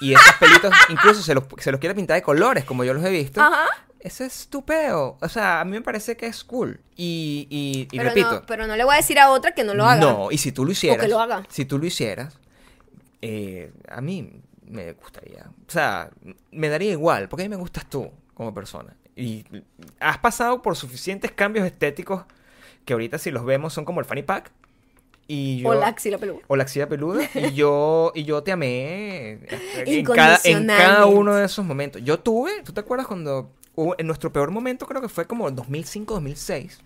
y esos pelitos [LAUGHS] incluso se los, se los quiere pintar de colores, como yo los he visto, Ajá. ese es tu peo. O sea, a mí me parece que es cool. Y, y, y Pero, repito, no, pero no le voy a decir a otra que no lo haga. no, y si tú lo hicieras, lo haga. si tú lo hicieras, eh, a mí me gustaría. O sea, me daría igual, porque a mí me gustas tú como persona. Y has pasado por suficientes cambios estéticos que ahorita si los vemos son como el fanny pack. Y yo, O la axila peluda. o la axila peluda y [LAUGHS] yo y yo te amé en cada, en cada uno de esos momentos. Yo tuve, ¿tú te acuerdas cuando hubo- en nuestro peor momento creo que fue como 2005, 2006?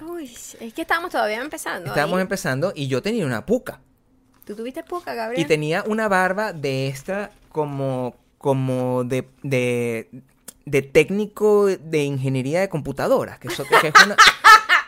Uy, es que estábamos todavía empezando. Estábamos empezando y yo tenía una puca Tú tuviste poca, Gabriel. y tenía una barba de esta como como de de de técnico de ingeniería de computadoras, que, eso, que es una-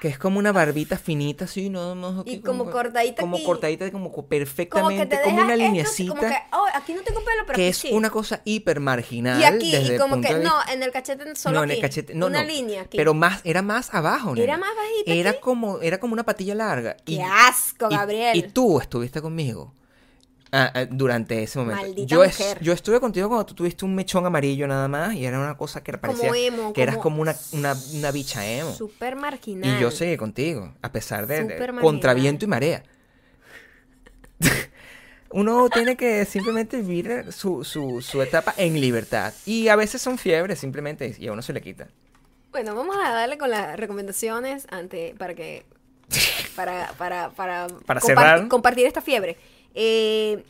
que es como una barbita finita así, no, no, Y aquí como cortadita como aquí. cortadita, como Como que perfectamente, te como, dejas una esto, lineacita, Como que, oh, aquí no tengo pelo, pero que aquí es sí. una cosa hiper marginal. Y aquí, desde y como que, no, en el cachete solo no, en el aquí. cachete, no, Una no, línea aquí. Pero más, era más abajo, Era nena. más bajita Era aquí. como, era como una patilla larga. Qué y, asco, y- Gabriel. Y, tú estuviste conmigo ah, ah, durante ese momento. Maldita yo, es- mujer. yo estuve contigo cuando tú tuviste un mechón amarillo nada más y era una cosa que parecía emo, que eras como como una, una, una bicha emo. Súper marginal. Y yo seguí contigo, a pesar de, de- contra viento y marea. [LAUGHS] Uno tiene que simplemente vivir su, su, su etapa en libertad. Y a veces son fiebres simplemente y a uno se le quita. Bueno, vamos a darle con las recomendaciones ante, para que para para para, Para cerrar. compartir esta fiebre. Eh,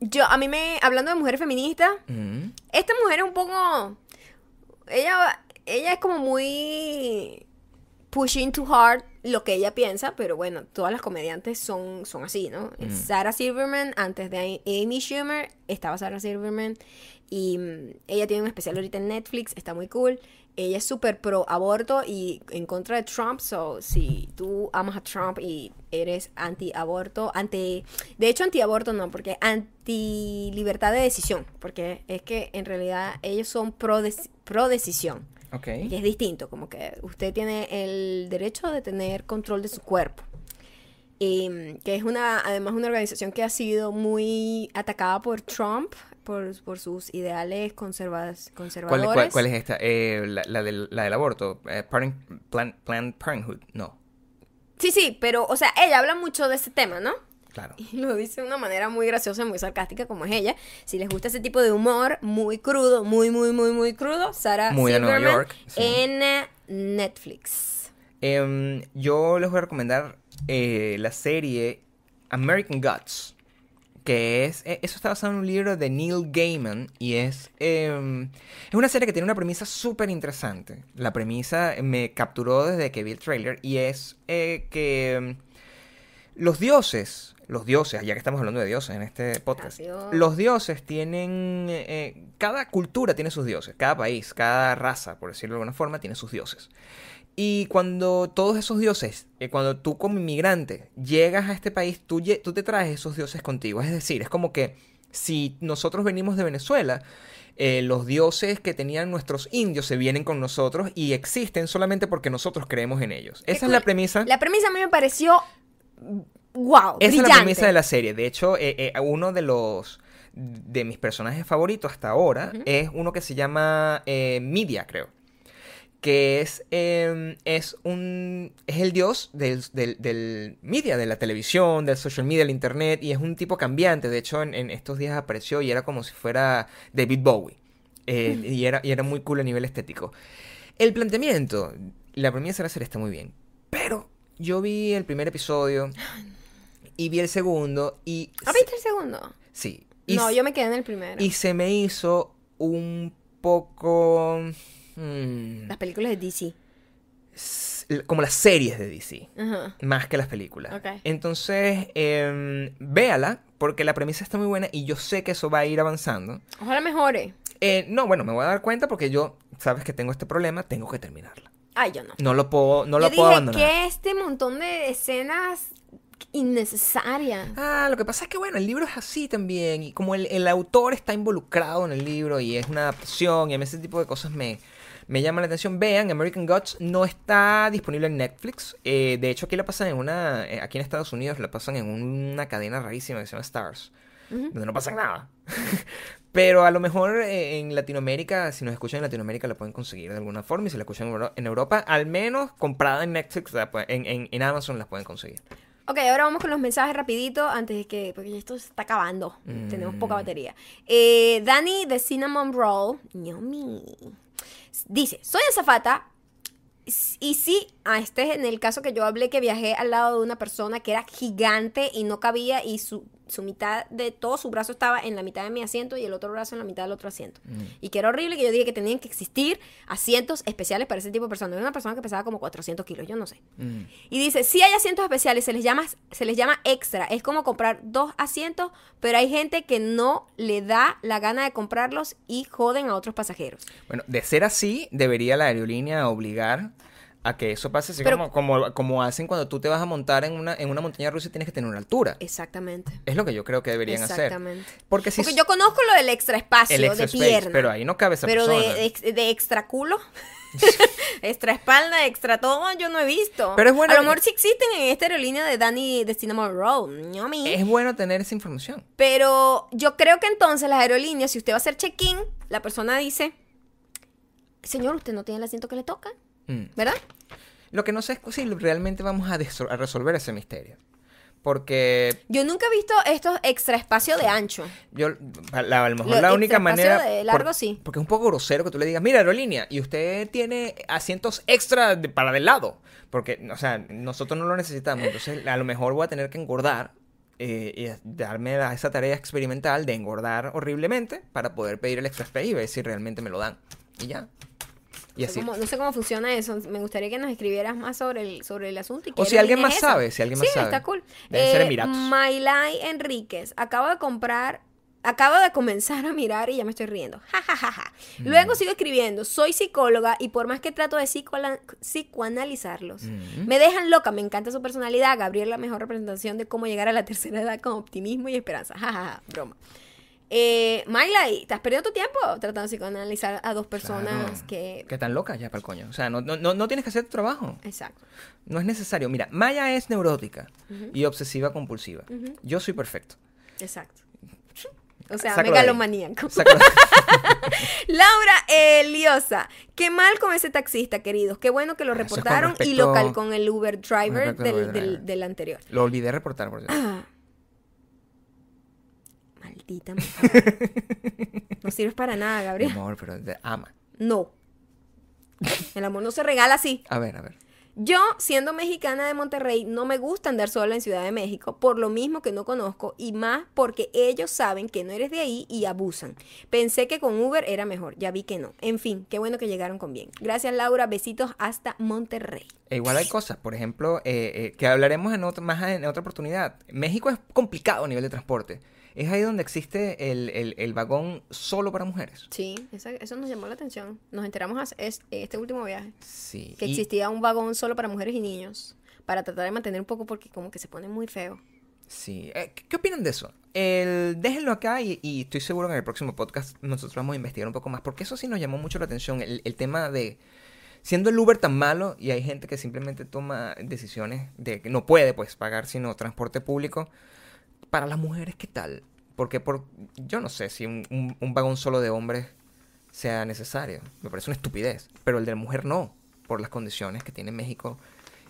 yo a mí me hablando de mujeres feministas, Mm. esta mujer es un poco ella ella es como muy pushing too hard lo que ella piensa, pero bueno, todas las comediantes son, son así, ¿no? Mm. Sarah Silverman, antes de Amy Schumer, estaba Sarah Silverman y mm, ella tiene un especial ahorita en Netflix, está muy cool. Ella es súper pro aborto y en contra de Trump, so si tú amas a Trump y eres anti aborto, anti, de hecho anti aborto no, porque anti libertad de decisión, porque es que en realidad ellos son pro, dec- pro decisión. Ok. Que es distinto, como que usted tiene el derecho de tener control de su cuerpo. Y, mm, que es una, además una organización que ha sido muy atacada por Trump, por, por sus ideales conservas, ¿Cuál, conservadores. cuál- cuál es esta? Eh, la, la del, la del aborto. Eh, Planned Plan- Planned Parenthood. No, Sí, sí, pero, o sea, ella habla mucho de ese tema, ¿no? Claro. Y lo dice de una manera muy graciosa, muy sarcástica, como es ella. Si les gusta ese tipo de humor, muy crudo, muy, muy, muy, muy crudo, Sarah Muy de Nueva York, sí. en eh, Netflix. Em, yo les voy a recomendar eh, la serie American Gods. Que es. eh, Eso está basado en un libro de Neil Gaiman. Y es. em, es una serie que tiene una premisa súper interesante. La premisa me capturó desde que vi el trailer. Y es que. em, los dioses. Los dioses, ya que estamos hablando de dioses en este podcast. Gracias. Los dioses tienen. eh, cada cultura tiene sus dioses. Cada país, cada raza, por decirlo de alguna forma, tiene sus dioses. Y cuando todos esos dioses, eh, cuando tú como inmigrante llegas a este país, tú, te traes esos dioses contigo. Es decir, es como que si nosotros venimos de Venezuela, eh, los dioses que tenían nuestros indios se vienen con nosotros y existen solamente porque nosotros creemos en ellos. Esa es la premisa. La premisa a mí me pareció wow, Esa es la premisa de la serie. De hecho, eh, eh, uno de los de mis personajes favoritos hasta ahora es uno que se llama eh, Media, creo. Que es, eh, es un. es el dios del, del, del media, de la televisión, del social media, del internet, y es un tipo cambiante. De hecho, en, en estos días apareció y era como si fuera David Bowie. Eh, y, era, y era muy cool a nivel estético. El planteamiento, la premisa de la serie está muy bien. Pero yo vi el primer episodio y vi el segundo y... ¿Ah, viste el segundo? Sí. Y, no, yo me quedé en el primero. y se me hizo un poco... mm, Las películas de DC. como las series de DC. Ajá. Más que las películas. Entonces, em, véala, porque la premisa está muy buena y yo sé que eso va a ir avanzando. Ojalá mejore. Eh, no, bueno, me voy a dar cuenta porque yo, sabes que tengo este problema, tengo que terminarla. Ay, yo no. No lo puedo, no yo lo dije puedo abandonar. que este montón de escenas innecesarias. Ah, lo que pasa es que, bueno, el libro es así también. Y como el, el autor está involucrado en el libro y es una adaptación y a mí ese tipo de cosas me, me llaman la atención. Vean, American Gods no está disponible en Netflix. Eh, de hecho, aquí la pasan en una. eh, aquí en Estados Unidos la pasan en una cadena rarísima que se llama Stars. Donde no pasa nada. [LAUGHS] Pero a lo mejor eh, en Latinoamérica, si nos escuchan en Latinoamérica, la pueden conseguir de alguna forma. Y si la escuchan en Euro- en Europa, al menos comprada en Netflix, en, en, en Amazon las pueden conseguir. Ok, ahora vamos con los mensajes rapidito antes de que, porque esto se está acabando. Tenemos poca Mm. batería. Eh, Dani de Cinnamon Roll, yummy, dice, soy azafata y sí, ah, este es en el caso que yo hablé que viajé al lado de una persona que era gigante y no cabía y su, su mitad de todo su brazo estaba en la mitad de mi asiento y el otro brazo en la mitad del otro asiento. Mm. Y que era horrible que yo dije que tenían que existir asientos especiales para ese tipo de personas. Era una persona que pesaba como 400 kilos, yo no sé. Mm. Y dice, si hay asientos especiales, se les llama, se les llama extra. Es como comprar dos asientos, pero hay gente que no le da la gana de comprarlos y joden a otros pasajeros. Bueno, de ser así, debería la aerolínea obligar a que eso pase así Pero- como, como, como hacen cuando tú te vas a montar en una, en una montaña rusa y tienes que tener una altura. Exactamente. Es lo que yo creo que deberían hacer. Exactamente. Porque si Porque yo conozco lo del extra espacio el extra de space, pierna. pero ahí no cabe esa pero de, persona. de ex- de extra culo. [LAUGHS] extra espalda, extra todo, yo no he visto. Pero es bueno A lo mejor sí existen en esta aerolínea de Danny de Cinnamon Roll. ñomi. Es bueno tener esa información. Pero yo creo que entonces las aerolíneas, si usted va a hacer check-in, la persona dice, señor, usted no tiene el asiento que le toca, Mm. ¿verdad? Lo que no sé es si realmente vamos a, resolver ese misterio. Porque Yo nunca he visto estos extra espacio de ancho. yo, a, la- a lo mejor Lo la única manera... de largo, sí. Porque es un poco grosero que tú le digas, mira, aerolínea, y usted tiene asientos extra de- para del lado. Porque, o sea, nosotros no lo necesitamos. Entonces, a lo mejor voy a tener que engordar eh, y darme la- esa tarea experimental de engordar horriblemente para poder pedir el extra space y ver si realmente me lo dan. Y ya. Y No sé cómo- no sé cómo funciona eso. Me gustaría que nos escribieras más sobre el, sobre el asunto. y O si alguien más sabe, si alguien más sí, sabe. está cool. Deben ser Eh, Emiratos. Maylay Enríquez. Acabo de comprar... Acabo de comenzar a mirar y ya me estoy riendo. [LAUGHS] Ja, ja, ja, ja. Mm. Luego sigo escribiendo. Soy psicóloga y por más que trato de psicoanalizarlos, Mm. me dejan loca. Me encanta su personalidad. Gabriel, la mejor representación de cómo llegar a la tercera edad con optimismo y esperanza. [LAUGHS] Ja, ja, ja. Broma. Eh, Maylay, ¿te has perdido tu tiempo tratando de psicoanalizar a dos personas Claro. que... Que tan loca ya para el coño. O sea, no, no, no, tienes que hacer tu trabajo. Exacto. No es necesario. Mira, Maya es neurótica y obsesiva compulsiva. Yo soy perfecto. Exacto. O sea, Sácalo megalomaníaco. [LAUGHS] Laura Eliosa. Qué mal con ese taxista, queridos. Qué bueno que lo con reportaron y local con el Uber driver del, Uber del- driver. del anterior. Lo olvidé reportar, por cierto. Ah. [CLEARS THROAT] Maldita mujer. [LAUGHS] No sirves para nada, Mi Gabriel. amor, pero te ama. No. El amor no se regala así. A ver, a ver. Yo, siendo mexicana de Monterrey, no me gusta andar sola en Ciudad de México, por lo mismo que no conozco y más porque ellos saben que no eres de ahí y abusan. Pensé que con Uber era mejor, ya vi que no. En fin, qué bueno que llegaron con bien. Gracias Laura, besitos hasta Monterrey. E igual hay cosas, por ejemplo, eh, eh, que hablaremos en más en otra oportunidad. México es complicado a nivel de transporte. Es ahí donde existe el, el- el vagón solo para mujeres. Sí, esa- eso nos llamó la atención. Nos enteramos hace- es- este último viaje Sí. que y- existía un vagón solo para mujeres y niños para tratar de mantener un poco porque como que se pone muy feo. Sí. Eh, ¿qué, qué opinan de eso? El, déjenlo acá y, y estoy seguro que en el próximo podcast nosotros vamos a investigar un poco más, porque eso sí nos llamó mucho la atención, el, el tema de siendo el Uber tan malo y hay gente que simplemente toma decisiones de que no puede pues pagar sino transporte público, para las mujeres, ¿qué tal? Porque por, yo no sé si un, un- vagón solo de hombres sea necesario, me parece una estupidez, pero el de la mujer no, por las condiciones que tiene México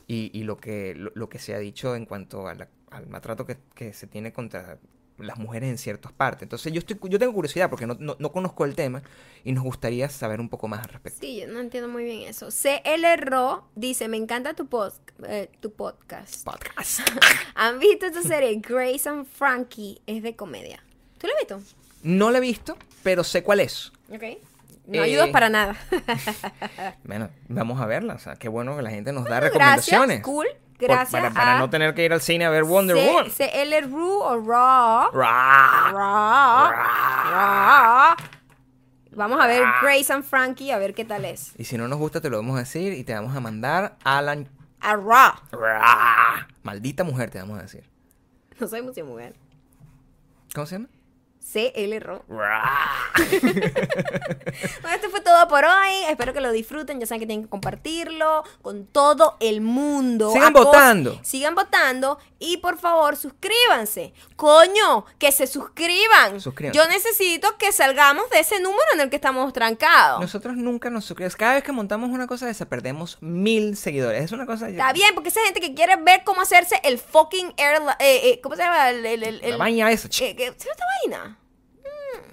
y, y lo, que, lo, lo que se ha dicho en cuanto al maltrato que, que se tiene contra las mujeres en ciertas partes. Entonces yo, estoy, yo tengo curiosidad porque no, no, no conozco el tema y nos gustaría saber un poco más al respecto. Sí, yo no entiendo muy bien eso. CL Ro dice, me encanta tu, post, eh, tu podcast. Podcast. [LAUGHS] ¿Han visto esta serie? Grace and Frankie es de comedia. ¿Tú la has visto? No la he visto, pero sé cuál es. Ok. No Eh, ayudas para nada. [LAUGHS] Bueno, vamos a verla. O sea, qué bueno que la gente nos da Gracias, recomendaciones. Cool. Por- Gracias para, para a no tener que ir al cine a ver Wonder Woman. CL Ru o Raw. Ra. Raw. Raw. Vamos a ver Grace and Frankie a ver qué tal es. Y si no nos gusta, te lo vamos a decir y te vamos a mandar a la... A Raw. Ra. Maldita mujer, te vamos a decir. No soy mucha mujer. ¿Cómo se llama? CL Ro. Ra. Bueno, esto fue todo por hoy. Espero que lo disfruten. Ya saben que tienen que compartirlo con todo el mundo. Sigan Acos- votando. Sigan votando. Y por favor, suscríbanse. Coño, que se suscriban. Suscríbanse. Yo necesito que salgamos de ese número en el que estamos trancados. Nosotros nunca nos suscribimos. Cada vez que montamos una cosa de esa, perdemos mil seguidores. Es una cosa... Está bien, porque esa gente que quiere ver cómo hacerse el fucking airline. eh, eh, ¿Cómo se llama? El, el, el- La el- vaina esa, eh, ¿qué- ¿Se llama esta vaina?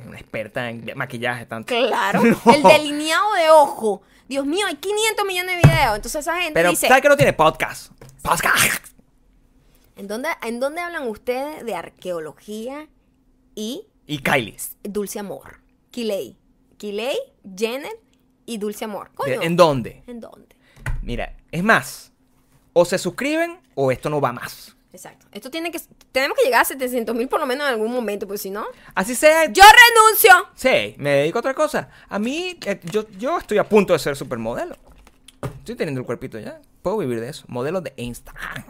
Una experta en maquillaje tanto. Claro. [LAUGHS] El delineado de ojo. Dios mío, hay 500 millones de videos. Entonces esa gente Pero dice. ¿sabes que no tiene podcast? Podcast. ¿En dónde, ¿En dónde hablan ustedes de arqueología y Y Kylie. dulce amor? Kiley. Kiley, Janet y dulce amor. Coño. ¿En dónde? ¿En dónde? Mira, es más, o se suscriben o esto no va más. Exacto. Esto tiene que... Tenemos que llegar a 700 mil por lo menos en algún momento, porque si no... Así sea, ¡Yo renuncio! Sí, me dedico a otra cosa. A mí, eh, yo, yo estoy a punto de ser supermodelo. Estoy teniendo el cuerpito ya. Puedo vivir de eso. Modelo de Instagram.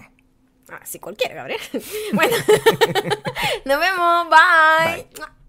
Ah, sí, cualquiera, Gabriel. [LAUGHS] bueno. [LAUGHS] Nos vemos. Bye. Bye.